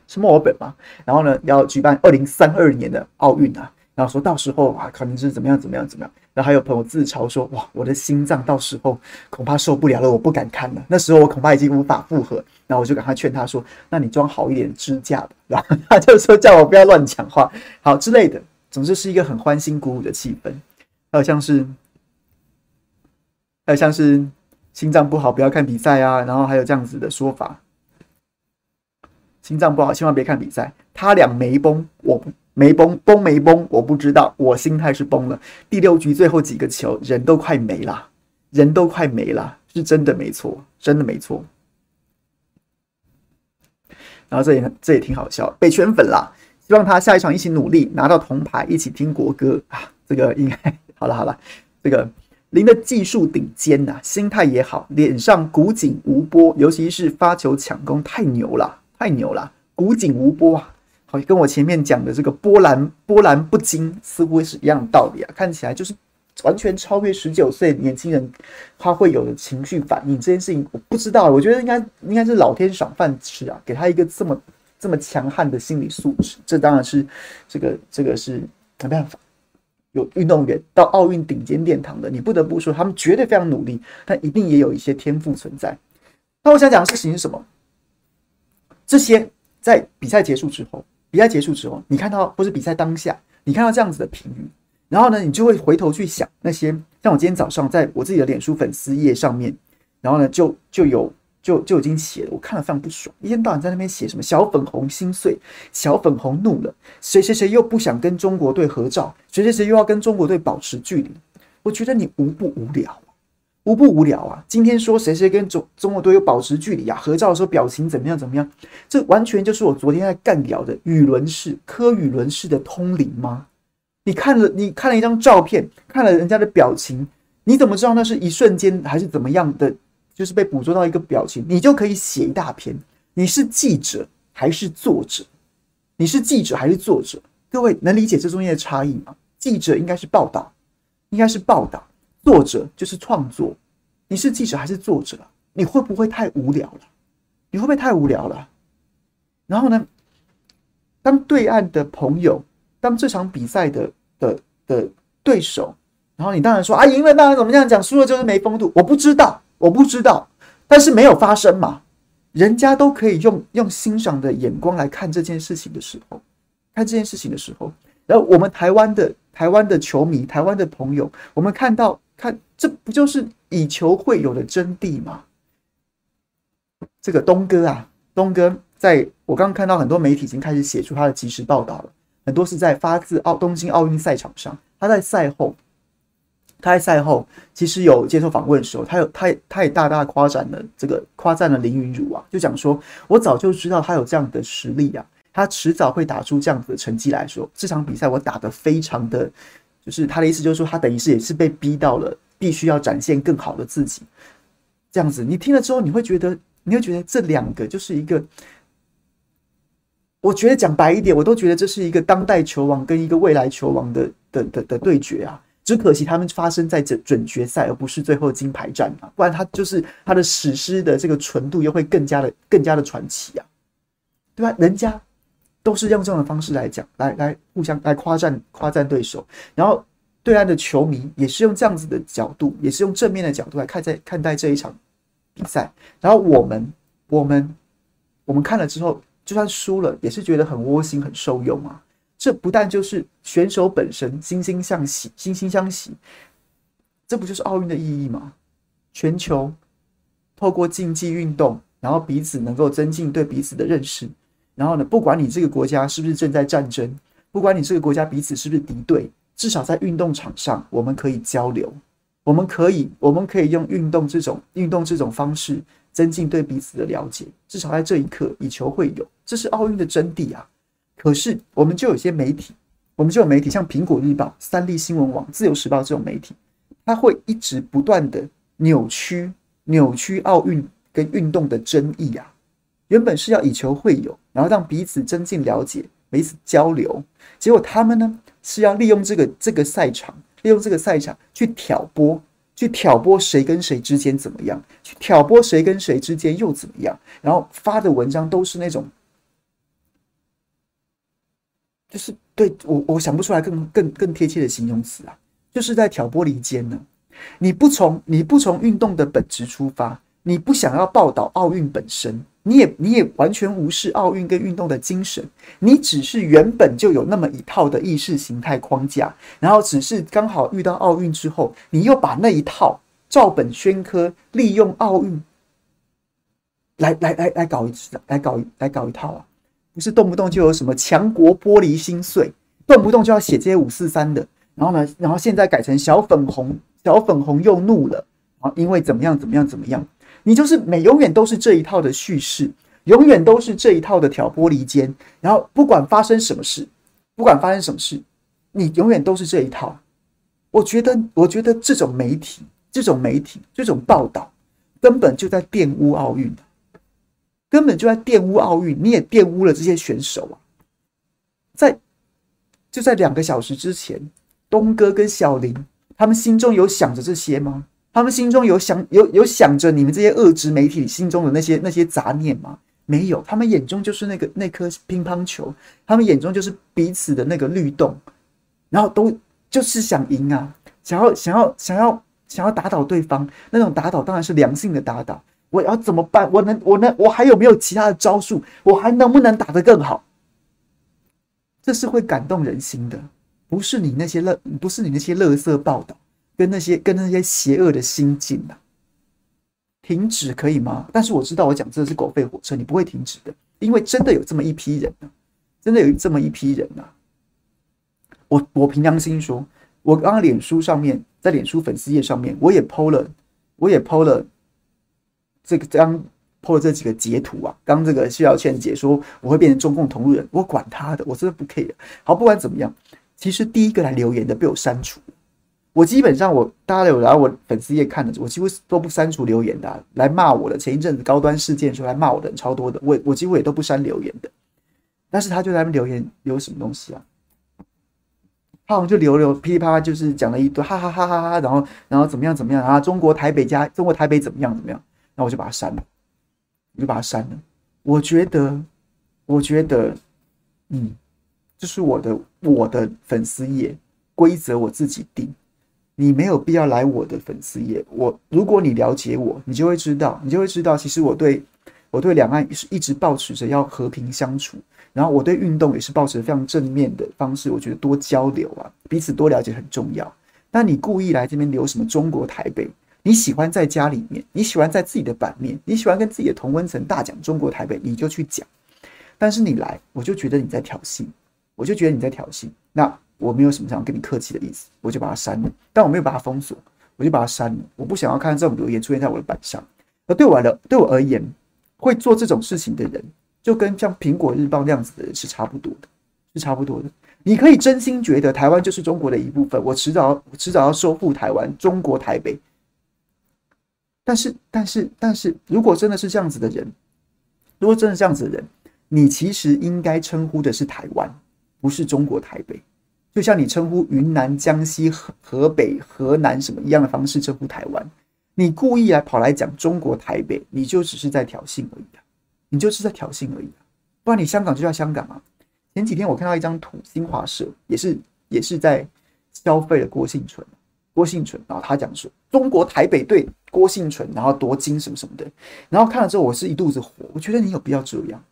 是墨尔本嘛？然后呢，要举办二零三二年的奥运啊。然后说到时候啊，可能是怎么样怎么样怎么样。然后还有朋友自嘲说，哇，我的心脏到时候恐怕受不了了，我不敢看了。那时候我恐怕已经无法负荷。然后我就赶快劝他说，那你装好一点支架吧。然后他就说叫我不要乱讲话，好之类的。总之是一个很欢欣鼓舞的气氛。还有像是，还有像是心脏不好不要看比赛啊。然后还有这样子的说法，心脏不好千万别看比赛。他俩没崩，我不。没崩，崩没崩，我不知道，我心态是崩了。第六局最后几个球，人都快没了，人都快没了，是真的没错，真的没错。然后这也这也挺好笑，被圈粉啦。希望他下一场一起努力，拿到铜牌，一起听国歌啊。这个应该好了好了，这个林的技术顶尖呐，心态也好，脸上古井无波，尤其是发球抢攻太牛了，太牛了，古井无波啊。好，跟我前面讲的这个波澜波澜不惊似乎是一样的道理啊！看起来就是完全超越十九岁年轻人他会有的情绪反应。这件事情我不知道，我觉得应该应该是老天赏饭吃啊，给他一个这么这么强悍的心理素质。这当然是这个这个是没办法。有运动员到奥运顶尖殿堂的，你不得不说他们绝对非常努力，但一定也有一些天赋存在。那我想讲的事情是什么？这些在比赛结束之后。比赛结束之后，你看到或是比赛当下，你看到这样子的评语，然后呢，你就会回头去想那些像我今天早上在我自己的脸书粉丝页上面，然后呢，就就有就就已经写了，我看了非常不爽，一天到晚在那边写什么小粉红心碎，小粉红怒了，谁谁谁又不想跟中国队合照，谁谁谁又要跟中国队保持距离，我觉得你无不无聊。无不无聊啊！今天说谁谁跟中中国队有保持距离啊？合照的时候表情怎么样怎么样？这完全就是我昨天在干掉的语伦式、科语伦式的通灵吗？你看了你看了一张照片，看了人家的表情，你怎么知道那是一瞬间还是怎么样的？就是被捕捉到一个表情，你就可以写一大篇。你是记者还是作者？你是记者还是作者？各位能理解这中间的差异吗？记者应该是报道，应该是报道。作者就是创作，你是记者还是作者？你会不会太无聊了？你会不会太无聊了？然后呢，当对岸的朋友，当这场比赛的的的对手，然后你当然说啊，赢了当然怎么样讲，输了就是没风度。我不知道，我不知道，但是没有发生嘛。人家都可以用用欣赏的眼光来看这件事情的时候，看这件事情的时候，然后我们台湾的台湾的球迷，台湾的朋友，我们看到。看，这不就是以球会友的真谛吗？这个东哥啊，东哥，在我刚刚看到很多媒体已经开始写出他的即时报道了，很多是在发自奥东京奥运赛场上。他在赛后，他在赛后其实有接受访问的时候，他有他也他也大大夸赞了这个夸赞了林云儒啊，就讲说，我早就知道他有这样的实力啊，他迟早会打出这样子的成绩来说，这场比赛我打得非常的。就是他的意思，就是说他等于是也是被逼到了，必须要展现更好的自己，这样子。你听了之后，你会觉得，你会觉得这两个就是一个，我觉得讲白一点，我都觉得这是一个当代球王跟一个未来球王的的的的对决啊。只可惜他们发生在准准决赛，而不是最后金牌战啊，不然他就是他的史诗的这个纯度又会更加的更加的传奇啊，对吧？人家。都是用这样的方式来讲，来来互相来夸赞夸赞对手，然后对岸的球迷也是用这样子的角度，也是用正面的角度来看在看待这一场比赛。然后我们我们我们看了之后，就算输了，也是觉得很窝心、很受用啊。这不但就是选手本身惺惺相惜、惺惺相惜，这不就是奥运的意义吗？全球透过竞技运动，然后彼此能够增进对彼此的认识。然后呢，不管你这个国家是不是正在战争，不管你这个国家彼此是不是敌对，至少在运动场上，我们可以交流，我们可以，我们可以用运动这种运动这种方式增进对彼此的了解。至少在这一刻，以球会友，这是奥运的真谛啊。可是，我们就有些媒体，我们就有媒体，像苹果日报、三立新闻网、自由时报这种媒体，它会一直不断的扭曲、扭曲奥运跟运动的争议啊。原本是要以球会友，然后让彼此增进了解、彼此交流，结果他们呢是要利用这个这个赛场，利用这个赛场去挑拨。去挑拨谁跟谁之间怎么样？去挑拨谁跟谁之间又怎么样？然后发的文章都是那种，就是对我我想不出来更更更贴切的形容词啊，就是在挑拨离间呢。你不从你不从运动的本质出发，你不想要报道奥运本身。你也你也完全无视奥运跟运动的精神，你只是原本就有那么一套的意识形态框架，然后只是刚好遇到奥运之后，你又把那一套照本宣科，利用奥运来来来来搞一次，来搞来搞一套啊！不是动不动就有什么强国玻璃心碎，动不动就要写这些五四三的，然后呢，然后现在改成小粉红，小粉红又怒了然后，因为怎么样怎么样怎么样。你就是每永远都是这一套的叙事，永远都是这一套的挑拨离间，然后不管发生什么事，不管发生什么事，你永远都是这一套。我觉得，我觉得这种媒体，这种媒体，这种报道，根本就在玷污奥运，根本就在玷污奥运。你也玷污了这些选手啊！在就在两个小时之前，东哥跟小林他们心中有想着这些吗？他们心中有想有有想着你们这些恶质媒体心中的那些那些杂念吗？没有，他们眼中就是那个那颗乒乓球，他们眼中就是彼此的那个律动，然后都就是想赢啊，想要想要想要想要打倒对方，那种打倒当然是良性的打倒。我要怎么办？我能我能我还有没有其他的招数？我还能不能打得更好？这是会感动人心的，不是你那些乐，不是你那些乐色报道。跟那些跟那些邪恶的心境啊，停止可以吗？但是我知道我讲这是狗吠火车，你不会停止的，因为真的有这么一批人啊，真的有这么一批人啊。我我凭良心说，我刚刚脸书上面，在脸书粉丝页上面，我也 po 了，我也 po 了这个刚 po 了这几个截图啊。刚这个谢耀倩姐说我会变成中共同路人，我管他的，我真的不 care。好，不管怎么样，其实第一个来留言的被我删除。我基本上，我大家有来我粉丝页看的，我几乎都不删除留言的，来骂我的。前一阵子高端事件出来骂我的人超多的，我我几乎也都不删留言的。但是他就在那边留言留什么东西啊？他好像就留留噼里啪啦，就是讲了一堆哈哈哈哈哈，然后然后怎么样怎么样啊？中国台北加中国台北怎么样怎么样？那我就把他删了，我就把他删了。我觉得，我觉得，嗯，这是我的我的粉丝页规则，我自己定。你没有必要来我的粉丝页。我如果你了解我，你就会知道，你就会知道，其实我对我对两岸是一直保持着要和平相处，然后我对运动也是保持非常正面的方式。我觉得多交流啊，彼此多了解很重要。那你故意来这边留什么中国台北？你喜欢在家里面，你喜欢在自己的版面，你喜欢跟自己的同温层大讲中国台北，你就去讲。但是你来，我就觉得你在挑衅，我就觉得你在挑衅。那。我没有什么想要跟你客气的意思，我就把它删了。但我没有把它封锁，我就把它删了。我不想要看到这种留言出现在我的板上。而对我来，对我而言，会做这种事情的人，就跟像苹果日报那样子的人是差不多的，是差不多的。你可以真心觉得台湾就是中国的一部分，我迟早我迟早要收复台湾，中国台北。但是，但是，但是如果真的是这样子的人，如果真的这样子的人，你其实应该称呼的是台湾，不是中国台北。就像你称呼云南、江西、河北、河南什么一样的方式称呼台湾，你故意来跑来讲中国台北，你就只是在挑衅而已啊！你就是在挑衅而已！不然你香港就叫香港啊！前几天我看到一张图，新华社也是也是在消费了郭婞淳，郭婞淳，然后他讲说中国台北对郭婞淳，然后夺金什么什么的，然后看了之后我是一肚子火，我觉得你有必要这样？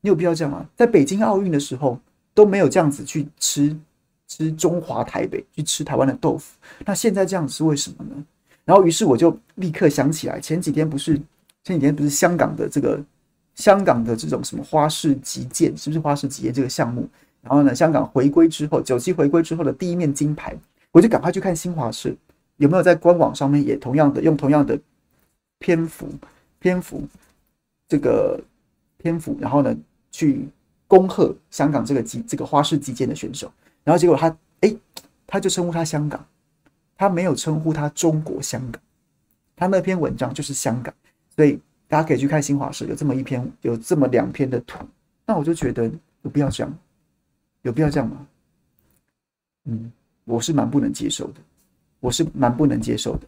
你有必要这样吗？在北京奥运的时候都没有这样子去吃。吃中华台北，去吃台湾的豆腐，那现在这样是为什么呢？然后于是我就立刻想起来，前几天不是前几天不是香港的这个香港的这种什么花式击剑，是不是花式击剑这个项目？然后呢，香港回归之后，九七回归之后的第一面金牌，我就赶快去看新华社有没有在官网上面也同样的用同样的篇幅篇幅这个篇幅，然后呢去恭贺香港这个击这个花式击剑的选手。然后结果他哎，他就称呼他香港，他没有称呼他中国香港，他那篇文章就是香港，所以大家可以去看新华社有这么一篇，有这么两篇的图，那我就觉得有必要这样，有必要这样吗？嗯，我是蛮不能接受的，我是蛮不能接受的。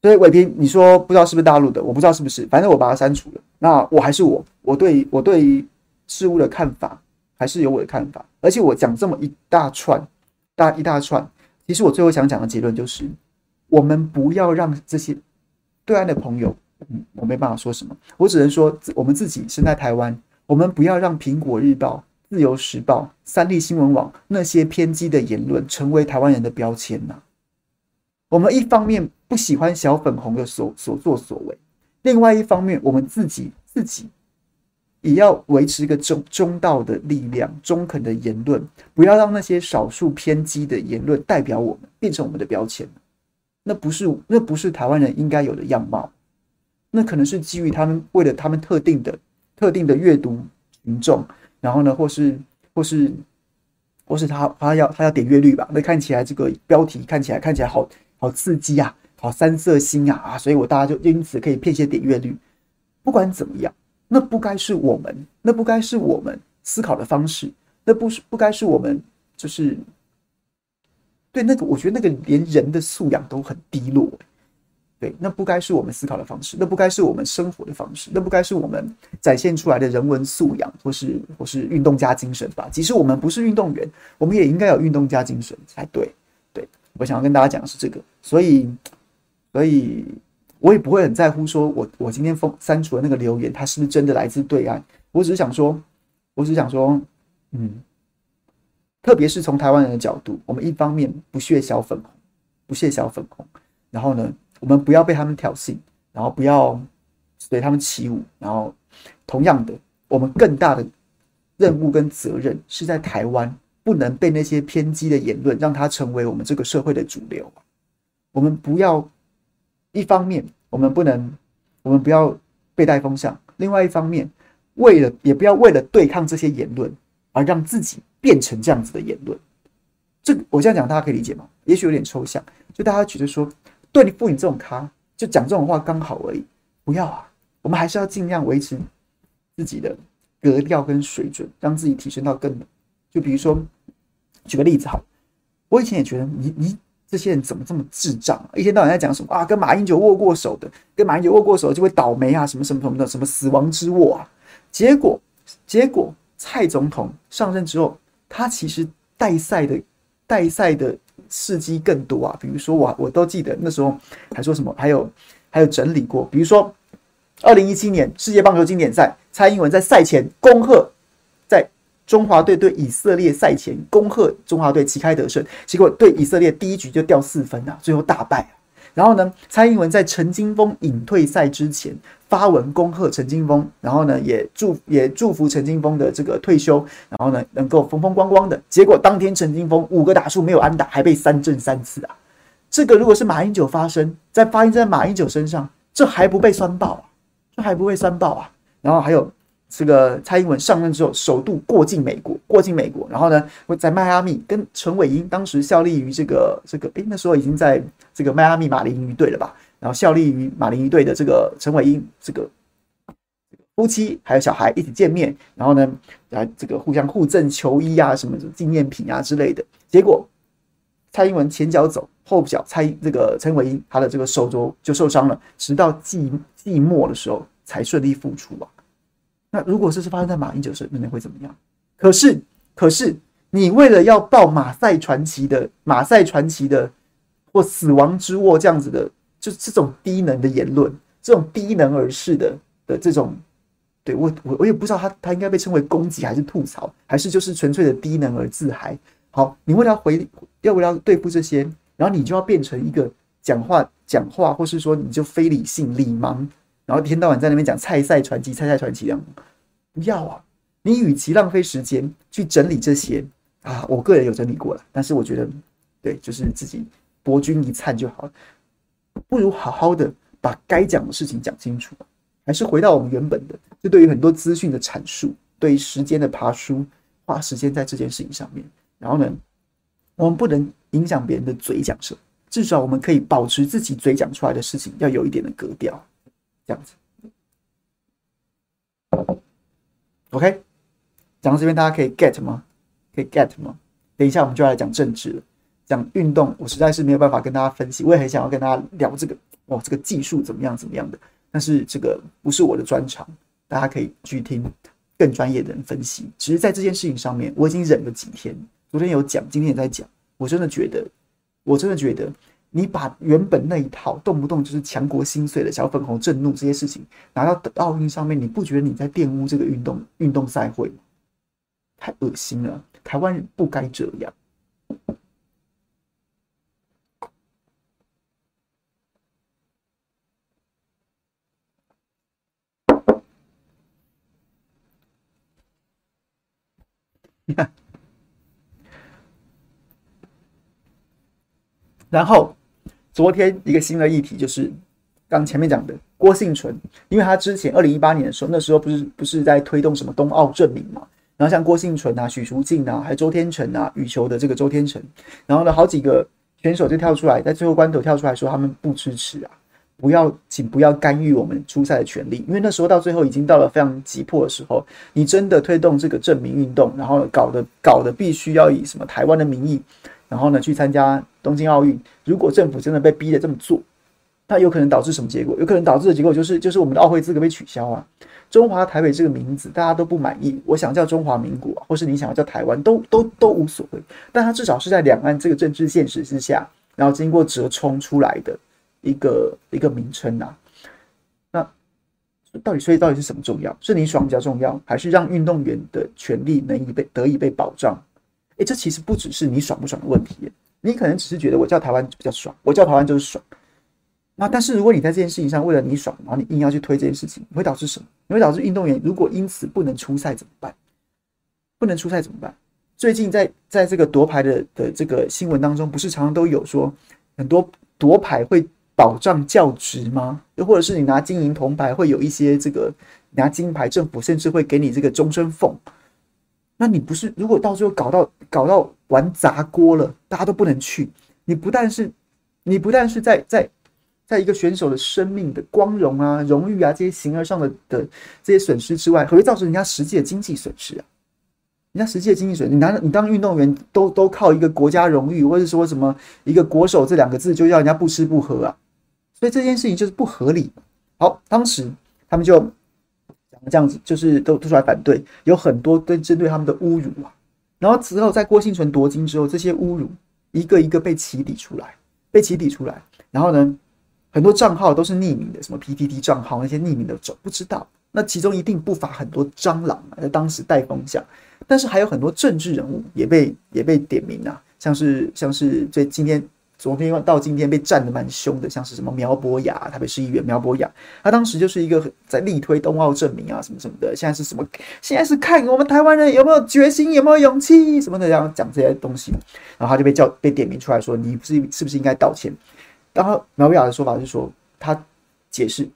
所以伟平，你说不知道是不是大陆的，我不知道是不是，反正我把它删除了。那我还是我，我对我对事物的看法还是有我的看法。而且我讲这么一大串，大一大串，其实我最后想讲的结论就是，我们不要让这些对岸的朋友，嗯，我没办法说什么，我只能说我们自己身在台湾，我们不要让苹果日报、自由时报、三立新闻网那些偏激的言论成为台湾人的标签呐。我们一方面不喜欢小粉红的所所作所为，另外一方面，我们自己自己也要维持一个中中道的力量、中肯的言论，不要让那些少数偏激的言论代表我们，变成我们的标签。那不是那不是台湾人应该有的样貌，那可能是基于他们为了他们特定的特定的阅读群众，然后呢，或是或是或是他他要他要点阅率吧？那看起来这个标题看起来看起来好。好刺激啊！好三色星啊！啊，所以我大家就因此可以骗些点阅率。不管怎么样，那不该是我们，那不该是我们思考的方式，那不是不该是我们，就是对那个，我觉得那个连人的素养都很低落。对，那不该是我们思考的方式，那不该是我们生活的方式，那不该是我们展现出来的人文素养，或是或是运动家精神吧？即使我们不是运动员，我们也应该有运动家精神才对。对我想要跟大家讲的是这个，所以，所以我也不会很在乎，说我我今天封删除的那个留言，它是不是真的来自对岸？我只是想说，我只是想说，嗯，特别是从台湾人的角度，我们一方面不屑小粉红，不屑小粉红，然后呢，我们不要被他们挑衅，然后不要随他们起舞，然后同样的，我们更大的任务跟责任是在台湾。不能被那些偏激的言论让它成为我们这个社会的主流。我们不要一方面，我们不能，我们不要被带风向；另外一方面，为了也不要为了对抗这些言论而让自己变成这样子的言论。这我这样讲，大家可以理解吗？也许有点抽象，就大家觉得说，对你付你这种咖，就讲这种话刚好而已。不要啊，我们还是要尽量维持自己的格调跟水准，让自己提升到更。就比如说。举个例子好，我以前也觉得你你这些人怎么这么智障啊？一天到晚在讲什么啊？跟马英九握过手的，跟马英九握过手就会倒霉啊？什么什么什么的，什么死亡之握啊？结果结果蔡总统上任之后，他其实带赛的带赛的事迹更多啊。比如说我我都记得那时候还说什么，还有还有整理过，比如说二零一七年世界棒球经典赛，蔡英文在赛前恭贺。中华队对以色列赛前恭贺中华队旗开得胜，结果对以色列第一局就掉四分啊，最后大败。然后呢，蔡英文在陈金锋隐退赛之前发文恭贺陈金锋，然后呢也祝也祝福陈金锋的这个退休，然后呢能够风风光光的。结果当天陈金锋五个打数没有安打，还被三振三次啊。这个如果是马英九发生在发生在马英九身上，这还不被酸爆啊？这还不被酸爆啊？然后还有。这个蔡英文上任之后，首度过境美国，过境美国，然后呢，会在迈阿密跟陈伟英当时效力于这个这个，诶，那时候已经在这个迈阿密马林鱼队了吧？然后效力于马林鱼队的这个陈伟英，这个夫妻还有小孩一起见面，然后呢，啊，这个互相互赠球衣啊，什么纪念品啊之类的。结果蔡英文前脚走，后脚蔡这个陈伟英他的这个手肘就受伤了，直到季季末的时候才顺利复出啊。那如果这是发生在马英九身上那会怎么样？可是，可是你为了要报马赛传奇的马赛传奇的或死亡之握这样子的，就这种低能的言论，这种低能而视的的这种，对我我我也不知道他他应该被称为攻击还是吐槽，还是就是纯粹的低能而自嗨。好，你为了回要不要对付这些，然后你就要变成一个讲话讲话，或是说你就非理性理盲。然后一天到晚在那边讲蔡赛传奇，蔡赛传奇这样，不要啊！你与其浪费时间去整理这些啊，我个人有整理过了，但是我觉得，对，就是自己博君一粲就好了，不如好好的把该讲的事情讲清楚，还是回到我们原本的，就对于很多资讯的阐述，对于时间的爬梳，花时间在这件事情上面。然后呢，我们不能影响别人的嘴讲什么，至少我们可以保持自己嘴讲出来的事情要有一点的格调，这样子。OK，讲到这边大家可以 get 吗？可以 get 吗？等一下我们就要来讲政治了，讲运动，我实在是没有办法跟大家分析，我也很想要跟大家聊这个，哦，这个技术怎么样怎么样的，但是这个不是我的专长，大家可以去听更专业的人分析。只是在这件事情上面，我已经忍了几天。昨天有讲，今天也在讲。我真的觉得，我真的觉得，你把原本那一套动不动就是强国心碎的小粉红震怒这些事情拿到奥运上面，你不觉得你在玷污这个运动运动赛会吗？太恶心了！台湾人不该这样。然后，昨天一个新的议题就是，刚前面讲的郭婞淳，因为他之前二零一八年的时候，那时候不是不是在推动什么冬奥正名嘛，然后像郭婞淳啊、许淑净啊，还有周天成啊，羽球的这个周天成，然后呢，好几个选手就跳出来，在最后关头跳出来说他们不支持啊，不要，请不要干预我们出赛的权利，因为那时候到最后已经到了非常急迫的时候，你真的推动这个证明运动，然后搞得搞得必须要以什么台湾的名义。然后呢，去参加东京奥运。如果政府真的被逼的这么做，那有可能导致什么结果？有可能导致的结果就是，就是我们的奥会资格被取消啊。中华台北这个名字大家都不满意，我想叫中华民国，或是你想要叫台湾，都都都无所谓。但它至少是在两岸这个政治现实之下，然后经过折冲出来的一个一个名称啊。那到底所以到底是什么重要？是你爽比较重要，还是让运动员的权利能以被得以被保障？哎，这其实不只是你爽不爽的问题，你可能只是觉得我叫台湾比较爽，我叫台湾就是爽。那但是如果你在这件事情上为了你爽，然后你硬要去推这件事情，你会导致什么？你会导致运动员如果因此不能出赛怎么办？不能出赛怎么办？最近在在这个夺牌的的这个新闻当中，不是常常都有说很多夺牌会保障教职吗？又或者是你拿金银铜牌会有一些这个拿金牌，政府甚至会给你这个终身俸。那你不是，如果到最后搞到搞到玩砸锅了，大家都不能去，你不但是，你不但是在在在一个选手的生命的光荣啊、荣誉啊这些形而上的的这些损失之外，还会造成人家实际的经济损失啊。人家实际的经济损失，你拿你当运动员都都靠一个国家荣誉，或者说什么一个国手这两个字，就要人家不吃不喝啊。所以这件事情就是不合理。好，当时他们就。这样子就是都都出来反对，有很多对针对他们的侮辱啊。然后之后在郭婞淳夺金之后，这些侮辱一个一个被起底出来，被起底出来。然后呢，很多账号都是匿名的，什么 PTT 账号那些匿名的，走不知道。那其中一定不乏很多蟑螂啊，在当时带风向。但是还有很多政治人物也被也被点名啊，像是像是最今天。昨天到今天被战得蛮凶的，像是什么苗博雅，台北市议员苗博雅，他当时就是一个在力推冬奥证明啊，什么什么的。现在是什么？现在是看我们台湾人有没有决心，有没有勇气什么的，然后讲这些东西。然后他就被叫被点名出来说，你不是是不是应该道歉？然后苗博雅的说法是说，他解释，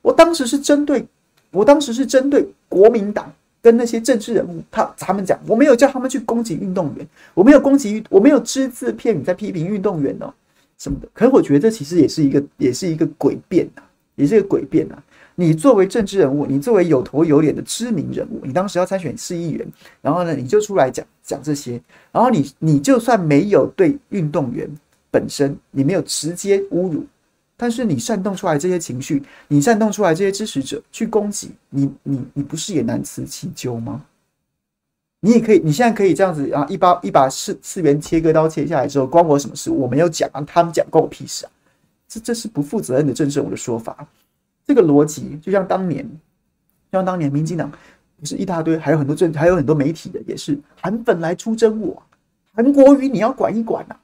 我当时是针对，我当时是针对国民党。跟那些政治人物，他他们讲，我没有叫他们去攻击运动员，我没有攻击，我没有只字片语在批评运动员哦，什么的。可是我觉得这其实也是一个，也是一个诡辩呐，也是一个诡辩呐。你作为政治人物，你作为有头有脸的知名人物，你当时要参选市议员，然后呢，你就出来讲讲这些，然后你你就算没有对运动员本身，你没有直接侮辱。但是你煽动出来这些情绪，你煽动出来这些支持者去攻击你，你你不是也难辞其咎吗？你也可以，你现在可以这样子啊，一把一把次次元切割刀切下来之后，关我什么事？我没有讲啊，他们讲关我屁事啊！这这是不负责任的政治我的说法。这个逻辑就像当年，像当年民进党不是一大堆，还有很多政，还有很多媒体的也是韩粉来出征我，韩国瑜你要管一管呐、啊。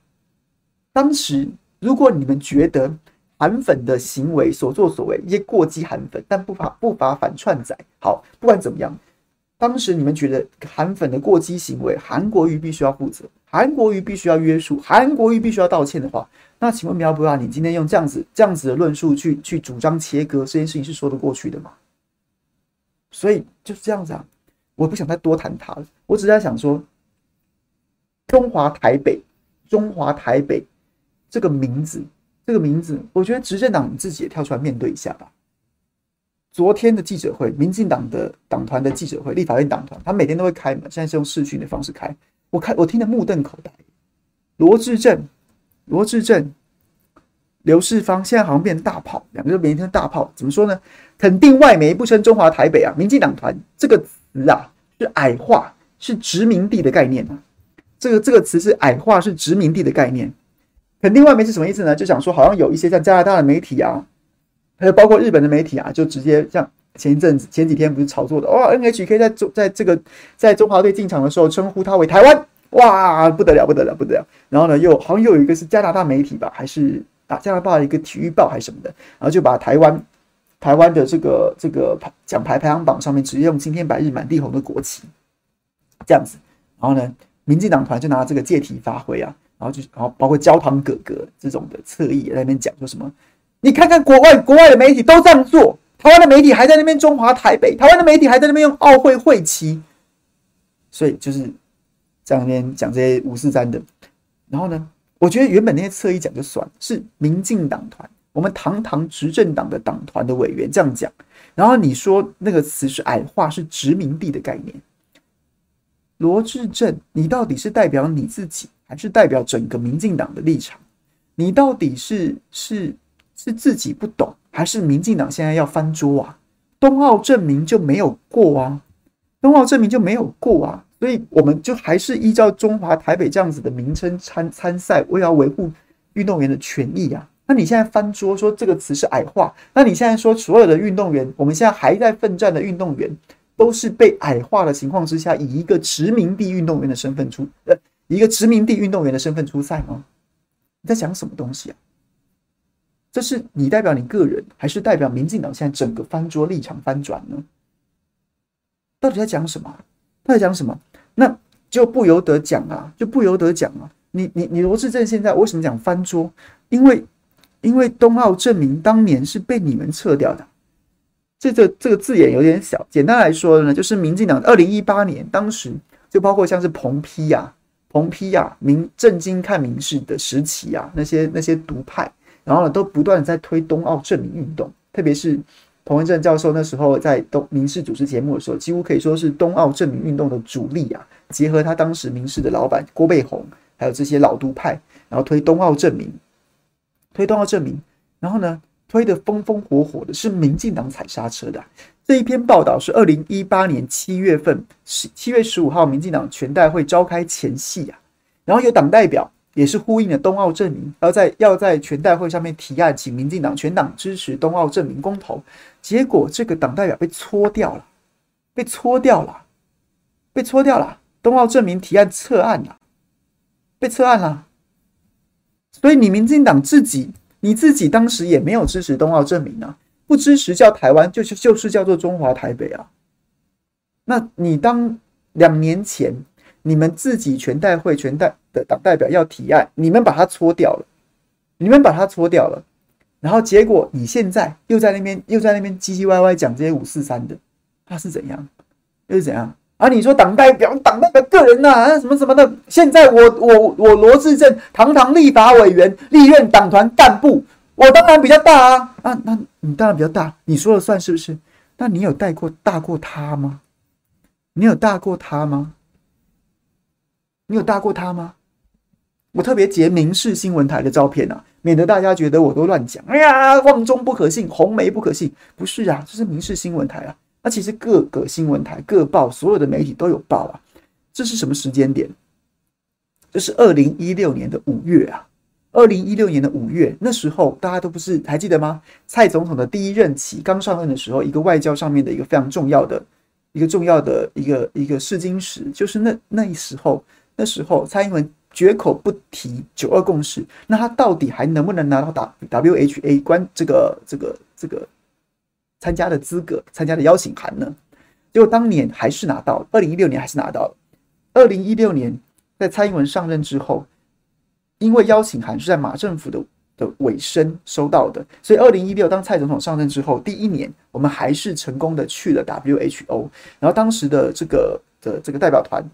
当时如果你们觉得，韩粉的行为所作所为，一些过激韩粉，但不乏不乏反串仔。好，不管怎么样，当时你们觉得韩粉的过激行为，韩国瑜必须要负责，韩国瑜必须要约束，韩国瑜必须要道歉的话，那请问苗博雅，你今天用这样子这样子的论述去去主张切割这件事情是说得过去的吗？所以就是这样子啊。我不想再多谈他了。我只是在想说，中华台北，中华台北这个名字，这个名字，我觉得执政党自己也跳出来面对一下吧。昨天的记者会，民进党的党团的记者会，立法院党团，他每天都会开门，现在是用视讯的方式开。我看我听得目瞪口呆。罗志政、罗志政、刘世芳，现在好像变成大炮，两个人每天大炮，怎么说呢？肯定外媒不称中华台北啊，民进党团这个词啊是矮化，是殖民地的概念。这个这个词是矮化，是殖民地的概念。肯定外媒是什么意思呢？就想说，好像有一些像加拿大的媒体啊。还有包括日本的媒体啊，就直接像前一阵子、前几天不是炒作的哇，NHK 在中在这个在中华队进场的时候称呼他为台湾，哇，不得了，不得了，不得了。然后呢，又好像又有一个是加拿大媒体吧，还是啊加拿大的一个体育报还是什么的，然后就把台湾台湾的这个这个奖牌排行榜上面直接用青天白日满地红的国旗这样子。然后呢，民进党团就拿这个借题发挥啊，然后就然后包括焦糖哥哥这种的侧翼在那边讲说什么。你看看国外，国外的媒体都这样做，台湾的媒体还在那边中华台北，台湾的媒体还在那边用奥会会旗，所以就是在那边讲这些五四三的。然后呢，我觉得原本那些侧翼讲就算，是民进党团，我们堂堂执政党的党团的委员这样讲，然后你说那个词是矮化，是殖民地的概念。罗志政，你到底是代表你自己，还是代表整个民进党的立场？你到底是是？是自己不懂，还是民进党现在要翻桌啊？冬奥证明就没有过啊，冬奥证明就没有过啊，所以我们就还是依照中华台北这样子的名称参参赛，为了维护运动员的权益啊。那你现在翻桌说这个词是矮化，那你现在说所有的运动员，我们现在还在奋战的运动员，都是被矮化的情况之下，以一个殖民地运动员的身份出，呃，一个殖民地运动员的身份出赛吗？你在讲什么东西啊？这是你代表你个人，还是代表民进党现在整个翻桌立场翻转呢？到底在讲什么？他在讲什么？那就不由得讲啊，就不由得讲啊。你你你罗志正现在为什么讲翻桌？因为因为冬奥证明当年是被你们撤掉的。这这这个字眼有点小，简单来说呢，就是民进党二零一八年当时就包括像是彭批呀、彭批呀、民正经看民视的时期啊，那些那些独派。然后呢，都不断在推东奥正名运动，特别是彭文正教授那时候在东民视主持节目的时候，几乎可以说是东奥正名运动的主力啊。结合他当时民视的老板郭背红，还有这些老独派，然后推东奥正名，推东奥正名，然后呢，推得风风火火的，是民进党踩刹车的啊。这一篇报道是二零一八年七月份，十七月十五号，民进党全代会召开前夕啊，然后有党代表。也是呼应了冬奥证明，要在要在全代会上面提案，请民进党全党支持冬奥证明公投。结果这个党代表被搓掉了，被搓掉了，被搓掉了。冬奥证明提案撤案了，被撤案了。所以你民进党自己，你自己当时也没有支持东奥证明啊，不支持叫台湾，就是就是叫做中华台北啊。那你当两年前。你们自己全代会全代的党代表要提案，你们把它搓掉了，你们把它搓掉了，然后结果你现在又在那边又在那边唧唧歪歪讲这些五四三的，他是怎样？又是怎样？啊，你说党代表党代表个人呐、啊，什么什么的？现在我我我罗志政堂堂立法委员历任党团干部，我当然比较大啊啊，那你当然比较大，你说了算是不是？那你有带过大过他吗？你有大过他吗？你有大过他吗？我特别截民视新闻台的照片啊，免得大家觉得我都乱讲。哎呀，旺中不可信，红梅不可信，不是啊，这是民视新闻台啊。那其实各个新闻台、各报所有的媒体都有报啊。这是什么时间点？这是二零一六年的五月啊。二零一六年的五月，那时候大家都不是还记得吗？蔡总统的第一任期刚上任的时候，一个外交上面的一个非常重要的一个重要的一个一个试金石，就是那那时候。那时候蔡英文绝口不提九二共识，那他到底还能不能拿到 WHA 关这个这个这个参加的资格、参加的邀请函呢？结果当年还是拿到了，二零一六年还是拿到了。二零一六年在蔡英文上任之后，因为邀请函是在马政府的的尾声收到的。所以二零一六当蔡总统上任之后，第一年我们还是成功的去了 WHO，然后当时的这个的这个代表团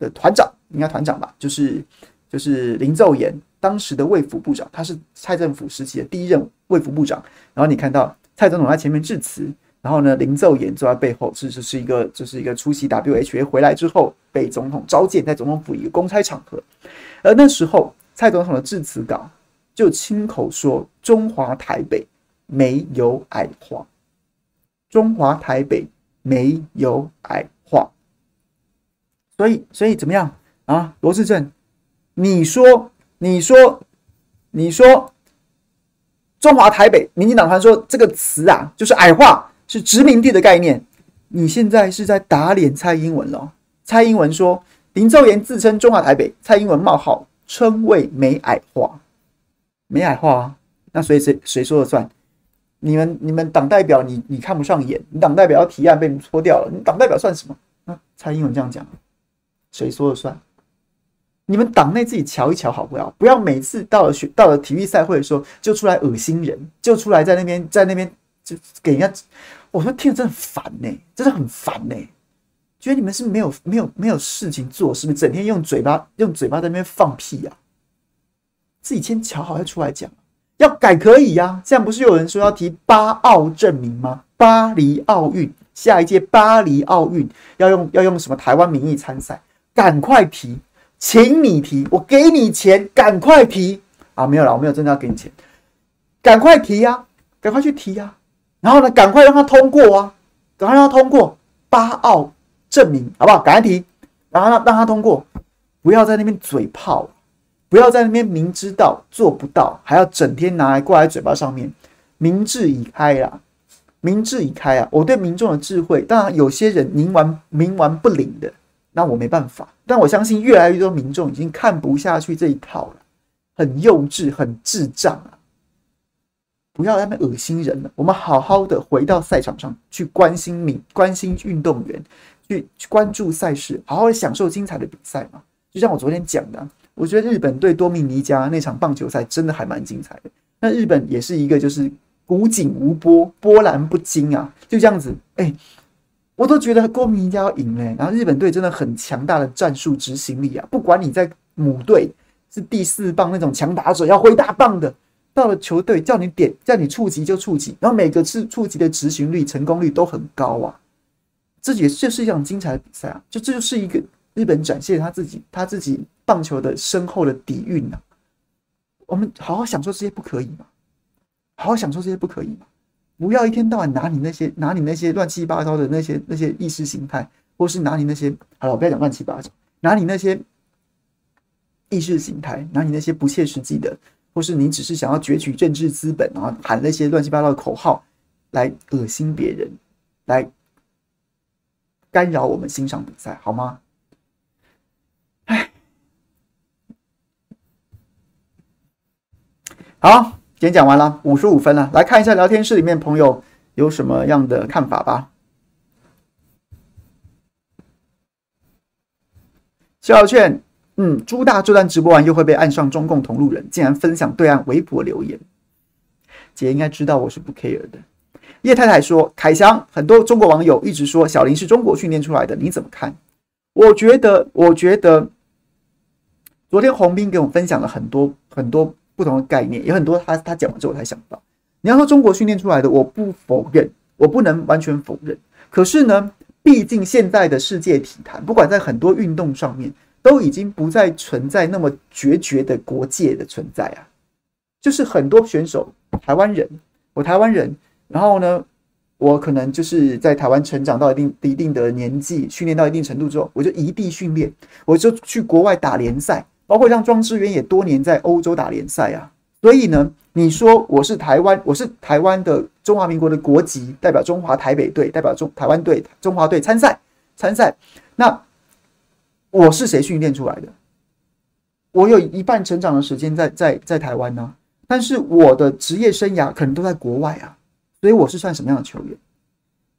的团长应该团长吧，就是就是林奏延，当时的卫福部长，他是蔡政府时期的第一任卫福部长。然后你看到蔡总统在前面致辞。然后呢，林奏延坐在背后，这这是一个，这是一个出席 WHA 回来之后被总统召见，在总统府一个公开场合。而那时候，蔡总统的致辞稿就亲口说：“中华台北没有矮化，中华台北没有矮化。”所以，所以怎么样啊？罗志正，你说，你说，你说，中华台北，民进党团说这个词啊，就是矮化。是殖民地的概念，你现在是在打脸蔡英文了。蔡英文说林奏延自称中华台北，蔡英文冒号称谓没矮化，没矮化啊？那所以谁谁说了算？你们你们党代表你你看不上眼，你党代表要提案被你们搓掉了，你党代表算什么？那蔡英文这样讲，谁说了算？你们党内自己瞧一瞧好不好？不要每次到了学到了体育赛会的时候就出来恶心人，就出来在那边在那边。就给人家，我说听着真的很烦呢、真的很烦呢、欸。觉得你们是没有没有没有事情做，是不是？整天用嘴巴用嘴巴在那边放屁呀、啊？自己先瞧好再出来讲，要改可以呀、啊。现在不是有人说要提巴奥证明吗？巴黎奥运下一届巴黎奥运要用要用什么台湾名义参赛？赶快提，请你提，我给你钱，赶快提啊！没有了，我没有真的要给你钱，赶快提呀、赶快去提呀、然后呢，赶快让他通过啊！赶快让他通过巴奥证明，好不好？赶快提，然后让让他通过，不要在那边嘴炮，不要在那边明知道做不到，还要整天拿来挂在嘴巴上面。明智已开啦，明智已开啊！我对民众的智慧，当然有些人冥顽冥顽不灵的，那我没办法。但我相信越来越多民众已经看不下去这一套了，很幼稚，很智障啊！不要那么恶心人了，我们好好的回到赛场上去关心你，关心运动员，去去关注赛事，好好的享受精彩的比赛嘛。就像我昨天讲的，我觉得日本对多米尼加那场棒球赛真的还蛮精彩的。那日本也是一个就是古井无波，波澜不惊啊，就这样子。哎、我都觉得多米尼加要赢嘞。然后日本队真的很强大的战术执行力啊，不管你在母队是第四棒那种强打者要挥大棒的。到了球队叫你点，叫你触及就触及，然后每个次触及的执行率、成功率都很高啊！这也就是一场精彩的比赛啊！就这就是一个日本展现他自己、他自己棒球的深厚的底蕴呐。我们好好享受这些不可以吗？好好享受这些不可以吗？不要一天到晚拿你那些拿你那些乱七八糟的那些那些意识形态，或是拿你那些好了，我不要讲乱七八糟，拿你那些意识形态，拿你那些不切实际的。或是你只是想要攫取政治资本，然后喊那些乱七八糟的口号来恶心别人，来干扰我们欣赏比赛，好吗？哎，好，演讲完了，五十五分了，来看一下聊天室里面朋友有什么样的看法吧。肖小倩。嗯，朱大这段直播完又会被按上中共同路人，竟然分享对岸微博留言。姐应该知道我是不 care 的。叶太太说：“凯翔，很多中国网友一直说小林是中国训练出来的，你怎么看？”我觉得，我觉得昨天洪斌给我们分享了很多很多不同的概念，有很多他他讲完之后我才想到。你要说中国训练出来的，我不否认，我不能完全否认。可是呢，毕竟现在的世界体坛，不管在很多运动上面。都已经不再存在那么决绝的国界的存在啊，就是很多选手，台湾人，我台湾人，然后呢，我可能就是在台湾成长到一定一定的年纪，训练到一定程度之后，我就移地训练，我就去国外打联赛，包括像庄智渊也多年在欧洲打联赛啊。所以呢，你说我是台湾，我是台湾的中华民国的国籍，代表中华台北队，代表中台湾队中华队参赛参赛，那。我是谁训练出来的？我有一半成长的时间在在在台湾呢，但是我的职业生涯可能都在国外啊，所以我是算什么样的球员？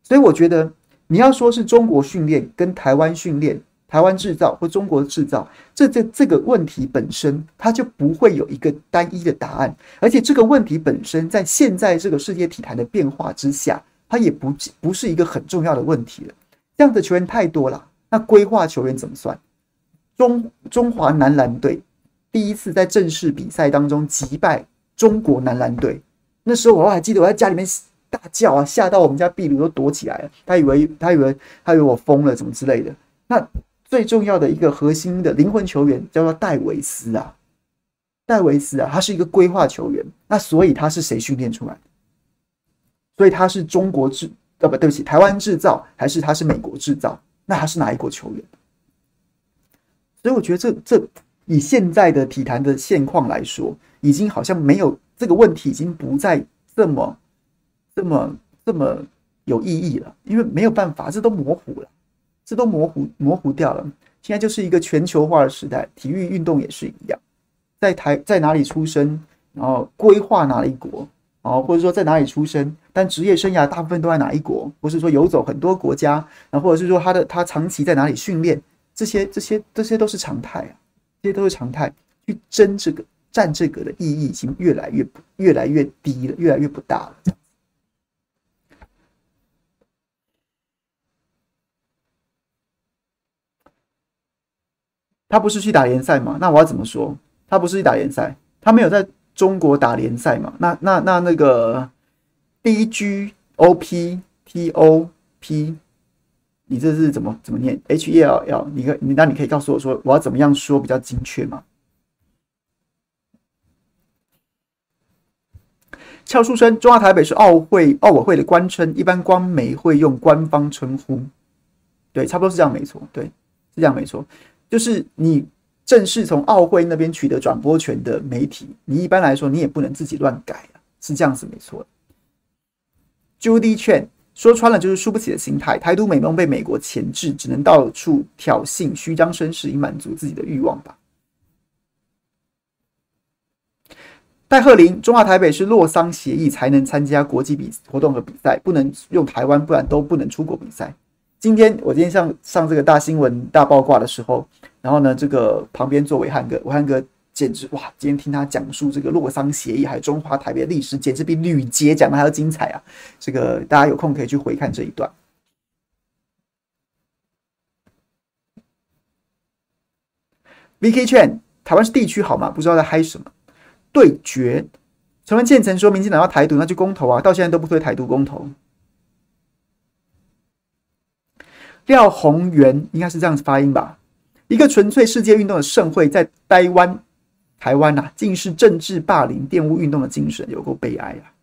所以我觉得你要说是中国训练跟台湾训练，台湾制造或中国制造，这这这个问题本身，它就不会有一个单一的答案。而且这个问题本身，在现在这个世界体坛的变化之下，它也不不是一个很重要的问题了。这样的球员太多了，那规划球员怎么算？中中华男篮队第一次在正式比赛当中击败中国男篮队，那时候我还记得我在家里面。大叫啊！吓到我们家壁炉都躲起来了。他以为他以为他以为我疯了，什么之类的。那最重要的一个核心的灵魂球员叫做戴维斯啊，戴维斯啊，他是一个规划球员。那所以他是谁训练出来？所以他是中国制呃不对不起，台湾制造还是他是美国制造？那他是哪一国球员？所以我觉得这这以现在的体坛的现况来说，已经好像没有这个问题，已经不再这么。这么这么有意义了，因为没有办法，这都模糊了，这都模糊模糊掉了。现在就是一个全球化的时代，体育运动也是一样，在台在哪里出生，然后规划哪一国，啊，或者说在哪里出生，但职业生涯大部分都在哪一国，或是说游走很多国家，然后或者是说他的他长期在哪里训练，这些这些这些都是常态啊，这些都是常态。去争这个占这个的意义已经越来越越来越低了，越来越不大了。他不是去打联赛吗？那我要怎么说？他不是去打联赛，他没有在中国打联赛嘛？那那那那个 D G O P T O P，你这是怎么怎么念？H E L L，你可你那你可以告诉我说，我要怎么样说比较精确吗？俏书生，中华台北是奥会奥委会的官称，一般官媒会用官方称呼。对，差不多是这样，没错。对，是这样，没错。就是你正式从奥会那边取得转播权的媒体，你一般来说你也不能自己乱改啊，是这样子没错。Judy Chen 说穿了就是输不起的心态，台独美梦被美国钳制，只能到处挑衅、虚张声势以满足自己的欲望吧。戴鹤林，中华台北是洛桑协议才能参加国际比活动和比赛，不能用台湾，不然都不能出国比赛。今天我今天上上这个大新闻大爆卦的时候，然后呢，这个旁边坐伟汉哥，伟汉哥简直哇！今天听他讲述这个洛桑协议还有中华台北的历史，简直比吕杰讲的还要精彩啊！这个大家有空可以去回看这一段。VK 劝台湾是地区好吗？不知道在嗨什么？对决陈文茜曾说，民进党要台独，那就公投啊！到现在都不推台独公投。廖宏源应该是这样子发音吧？一个纯粹世界运动的盛会，在台湾，台湾呐，竟是政治霸凌、玷污运动的精神，有够悲哀啊！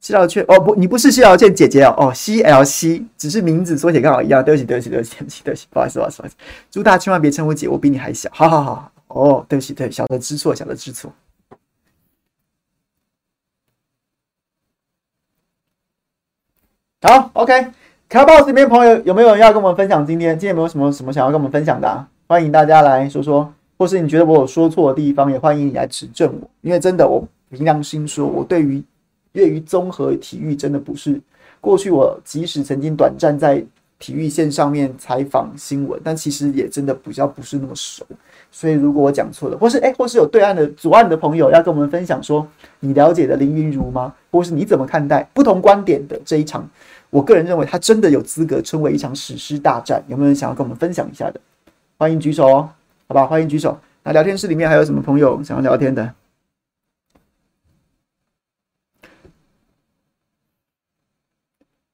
谢小倩，哦不，你不是谢小倩姐姐哦，哦，CLC，只是名字缩写刚好一样。对不起，对不起，对不起，对不起，对不起，不好意思，不好意思，不好意思。朱大家千万别称我姐，我比你还小。好好好，哦，对不起，对，小的知错，小的知错。好，OK。卡 boss 这边朋友有没有人要跟我们分享今天？今天有没有什么什么想要跟我们分享的啊？欢迎大家来说说，或是你觉得我有说错的地方，也欢迎你来指正我。因为真的，我凭良心说，我对于业余综合体育真的不是过去我即使曾经短暂在体育线上面采访新闻，但其实也真的比较不是那么熟。所以如果我讲错了，或是哎，或是有对岸的左岸的朋友要跟我们分享说，你了解的林昀儒吗？或是你怎么看待不同观点的这一场？我个人认为，它真的有资格称为一场史诗大战。有没有人想要跟我们分享一下的？欢迎举手哦，好吧，欢迎举手。那聊天室里面还有什么朋友想要聊天的？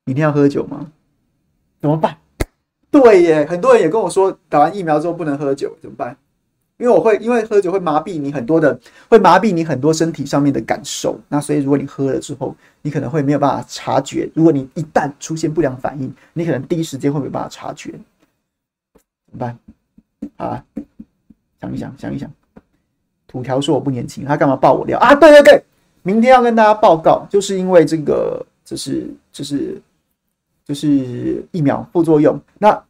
明天要喝酒吗？怎么办？对耶，很多人也跟我说，打完疫苗之后不能喝酒，怎么办？因为我会，因为喝酒会麻痹你很多的，会麻痹你很多身体上面的感受。那所以，如果你喝了之后，你可能会没有办法察觉。如果你一旦出现不良反应，你可能第一时间会没有办法察觉。怎么办？啊，想一想，想一想。土条说我不年轻，他干嘛爆我料啊？对对对，明天要跟大家报告，就是因为这个，就是就是就是疫苗副作用。那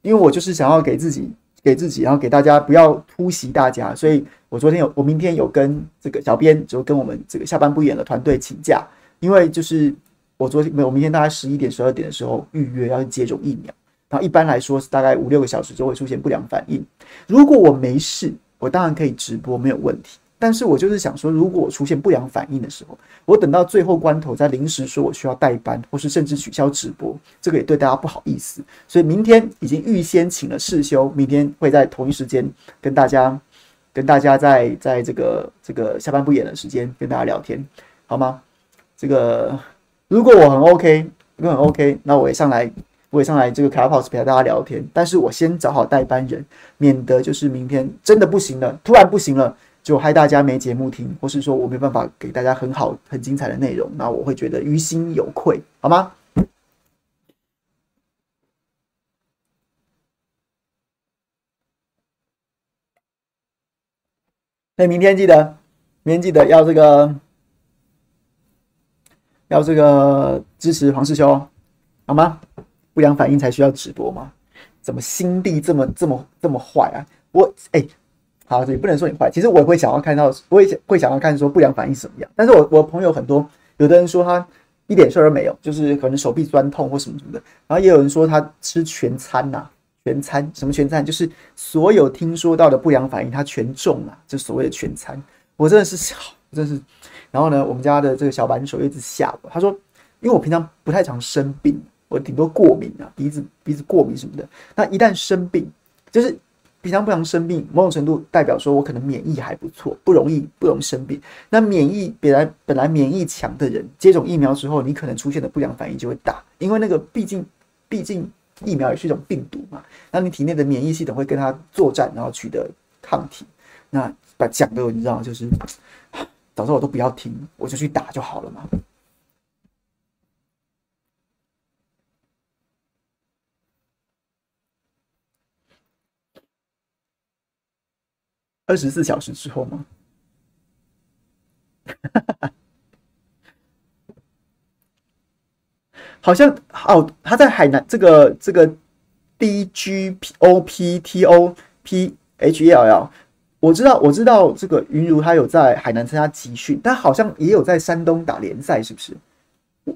因为我就是想要给自己。给自己，然后给大家不要突袭大家，所以我昨天有，我明天有跟这个小编，就跟我们这个下班不远的团队请假，因为就是我昨天没有，我明天大概十一点、十二点的时候预约要去接种疫苗，然后一般来说是大概五六个小时就会出现不良反应。如果我没事，我当然可以直播，没有问题。但是我就是想说，如果我出现不良反应的时候，我等到最后关头再临时说我需要代班，或是甚至取消直播，这个也对大家不好意思。所以明天已经预先请了世修，明天会在同一时间跟大家跟大家在在这个这个下班不演的时间跟大家聊天，好吗？这个如果我很 OK，如果很 OK，那我也上来，我也上来这个 Clubhouse 陪大家聊天。但是我先找好代班人，免得就是明天真的不行了，突然不行了。就害大家没节目听，或是说我没办法给大家很好、很精彩的内容，那我会觉得于心有愧，好吗？那明天记得，明天记得要这个，要这个支持黄世修，好吗？不良反应才需要直播吗？怎么心地这么、这么、这么坏啊？我哎。好，也不能说你坏。其实我也会想要看到，我也会想要看说不良反应什么样。但是我我朋友很多，有的人说他一点事儿都没有，就是可能手臂酸痛或什么什么的。然后也有人说他吃全餐呐、全餐什么全餐，就是所有听说到的不良反应他全中了，就所谓的全餐。我真的是，我真是。然后呢，我们家的这个小板手一直吓我，他说，因为我平常不太常生病，我顶多过敏啊，鼻子鼻子过敏什么的。那一旦生病，就是。平常不常生病，某种程度代表说我可能免疫还不错，不容易不容易生病。那免疫本来本来免疫强的人接种疫苗之后，你可能出现的不良反应就会大，因为那个毕竟毕竟疫苗也是一种病毒嘛，那你体内的免疫系统会跟它作战，然后取得抗体。那把讲的你知道，就是早知道我都不要听，我就去打就好了嘛。二十四小时之后吗？哈 哈好像哦，他在海南这个这个 D G P O P T O P H E L L，我知道我知道这个云如他有在海南参加集训，但好像也有在山东打联赛，是不是？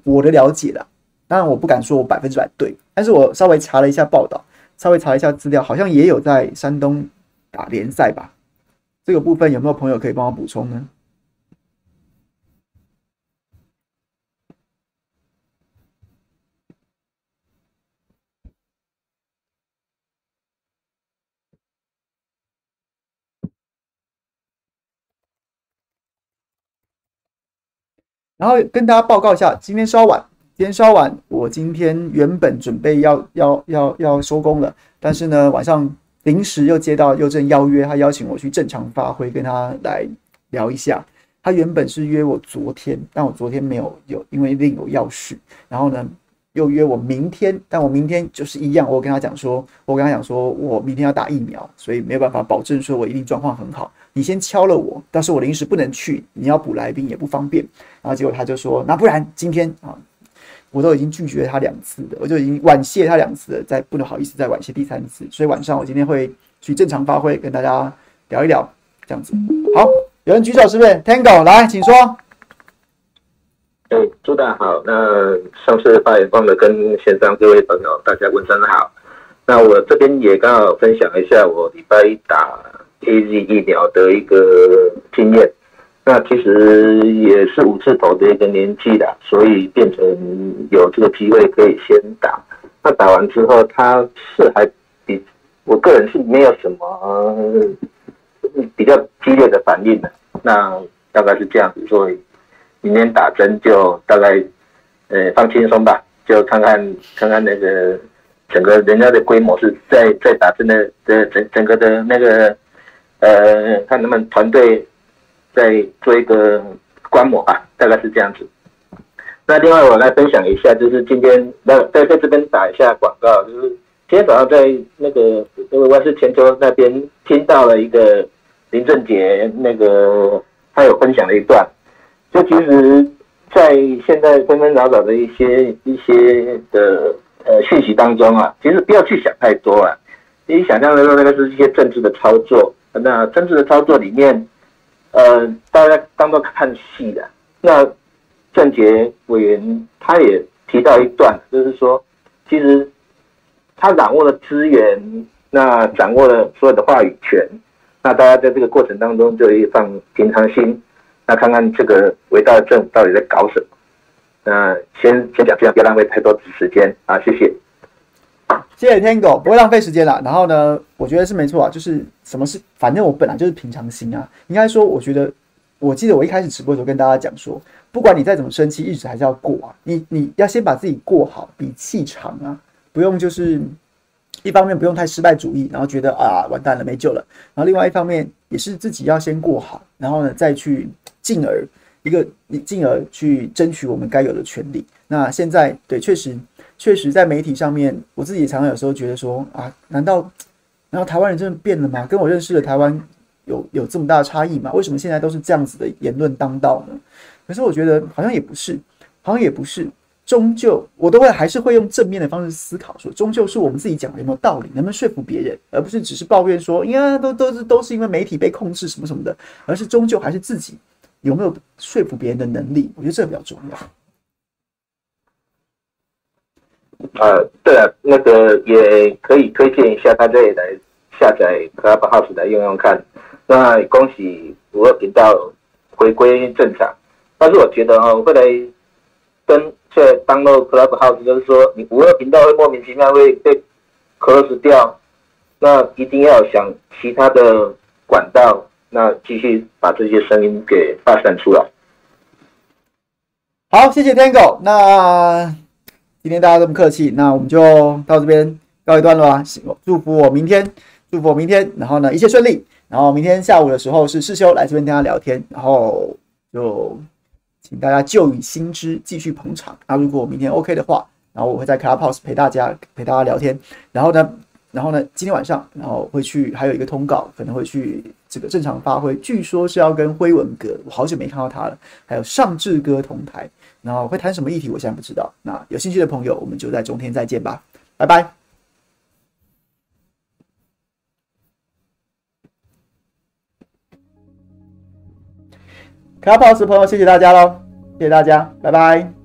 我的了解啦，当然我不敢说我百分之百对，但是我稍微查了一下报道，稍微查了一下资料，好像也有在山东打联赛吧。这个部分有没有朋友可以帮我补充呢？然后跟大家报告一下，今天稍晚，今天稍晚，我今天原本准备要要要要收工了，但是呢，晚上。临时又接到佑正邀约，他邀请我去正常发挥，跟他来聊一下。他原本是约我昨天，但我昨天没有有，因为另有要事。然后呢，又约我明天，但我明天就是一样。我跟他讲说，我跟他讲说我明天要打疫苗，所以没有办法保证说我一定状况很好。你先敲了我，但是我临时不能去，你要补来宾也不方便。然后结果他就说，那不然今天啊。我都已经拒绝他两次了，我就已经婉谢他两次了，再不能好意思再婉谢第三次，所以晚上我今天会去正常发挥，跟大家聊一聊，这样子。好，有人举手是不是？Tango 来，请说。哎，朱大好，那上次发言忘了跟线上各位朋友大家问声好。那我这边也刚好分享一下我礼拜一打 AZ 疫苗的一个经验。那其实也是五字头的一个年纪了，所以变成有这个机会可以先打。那打完之后，他是还比我个人是没有什么比较激烈的反应的。那大概是这样子，所以明天打针就大概呃放轻松吧，就看看看看那个整个人家的规模是在在打针的的整整个的那个呃，看他们团队。再做一个观摩吧，大概是这样子。那另外我来分享一下，就是今天那在在这边打一下广告，就是今天早上在那个那个万事千秋那边听到了一个林正杰那个他有分享了一段，就其实，在现在纷纷扰扰的一些一些的呃讯息当中啊，其实不要去想太多啊，你想象的说那个是一些政治的操作，那政治的操作里面。呃，大家当做看戏的。那正杰委员他也提到一段，就是说，其实他掌握了资源，那掌握了所有的话语权，那大家在这个过程当中就会放平常心，那看看这个伟大的政府到底在搞什么。那先先讲这样，不要浪费太多时间啊，谢谢。谢谢天狗，不会浪费时间了。然后呢，我觉得是没错啊，就是什么是，反正我本来就是平常心啊。应该说，我觉得，我记得我一开始直播的时候跟大家讲说，不管你再怎么生气，日子还是要过啊。你你要先把自己过好，比气长啊，不用就是一方面不用太失败主义，然后觉得啊完蛋了没救了。然后另外一方面也是自己要先过好，然后呢再去进而一个你进而去争取我们该有的权利。那现在对，确实。确实，在媒体上面，我自己常常有时候觉得说啊，难道，难道台湾人真的变了吗？跟我认识的台湾有有这么大的差异吗？为什么现在都是这样子的言论当道呢？可是我觉得好像也不是，好像也不是，终究我都会还是会用正面的方式思考，说终究是我们自己讲的有没有道理，能不能说服别人，而不是只是抱怨说，呀，都都是都是因为媒体被控制什么什么的，而是终究还是自己有没有说服别人的能力，我觉得这个比较重要。呃，对啊，那个也可以推荐一下，大家也来下载 Clubhouse 来用用看。那恭喜五二频道回归正常，但是我觉得哦，会来跟在 download Clubhouse，就是说你五二频道会莫名其妙会被 close 掉，那一定要想其他的管道，那继续把这些声音给发散出来。好，谢谢天狗。那。今天大家这么客气，那我们就到这边告一段落啊！祝福我明天，祝福我明天，然后呢一切顺利。然后明天下午的时候是世修来这边跟大家聊天，然后就请大家旧雨新知继续捧场。那如果我明天 OK 的话，然后我会在 Clubhouse 陪大家陪大家聊天。然后呢，然后呢今天晚上然后会去还有一个通告，可能会去这个正常发挥。据说是要跟辉文哥，我好久没看到他了，还有尚志哥同台。然后会谈什么议题，我现在不知道。那有兴趣的朋友，我们就在中天再见吧，拜拜。卡 boss 朋友，谢谢大家喽，谢谢大家，拜拜。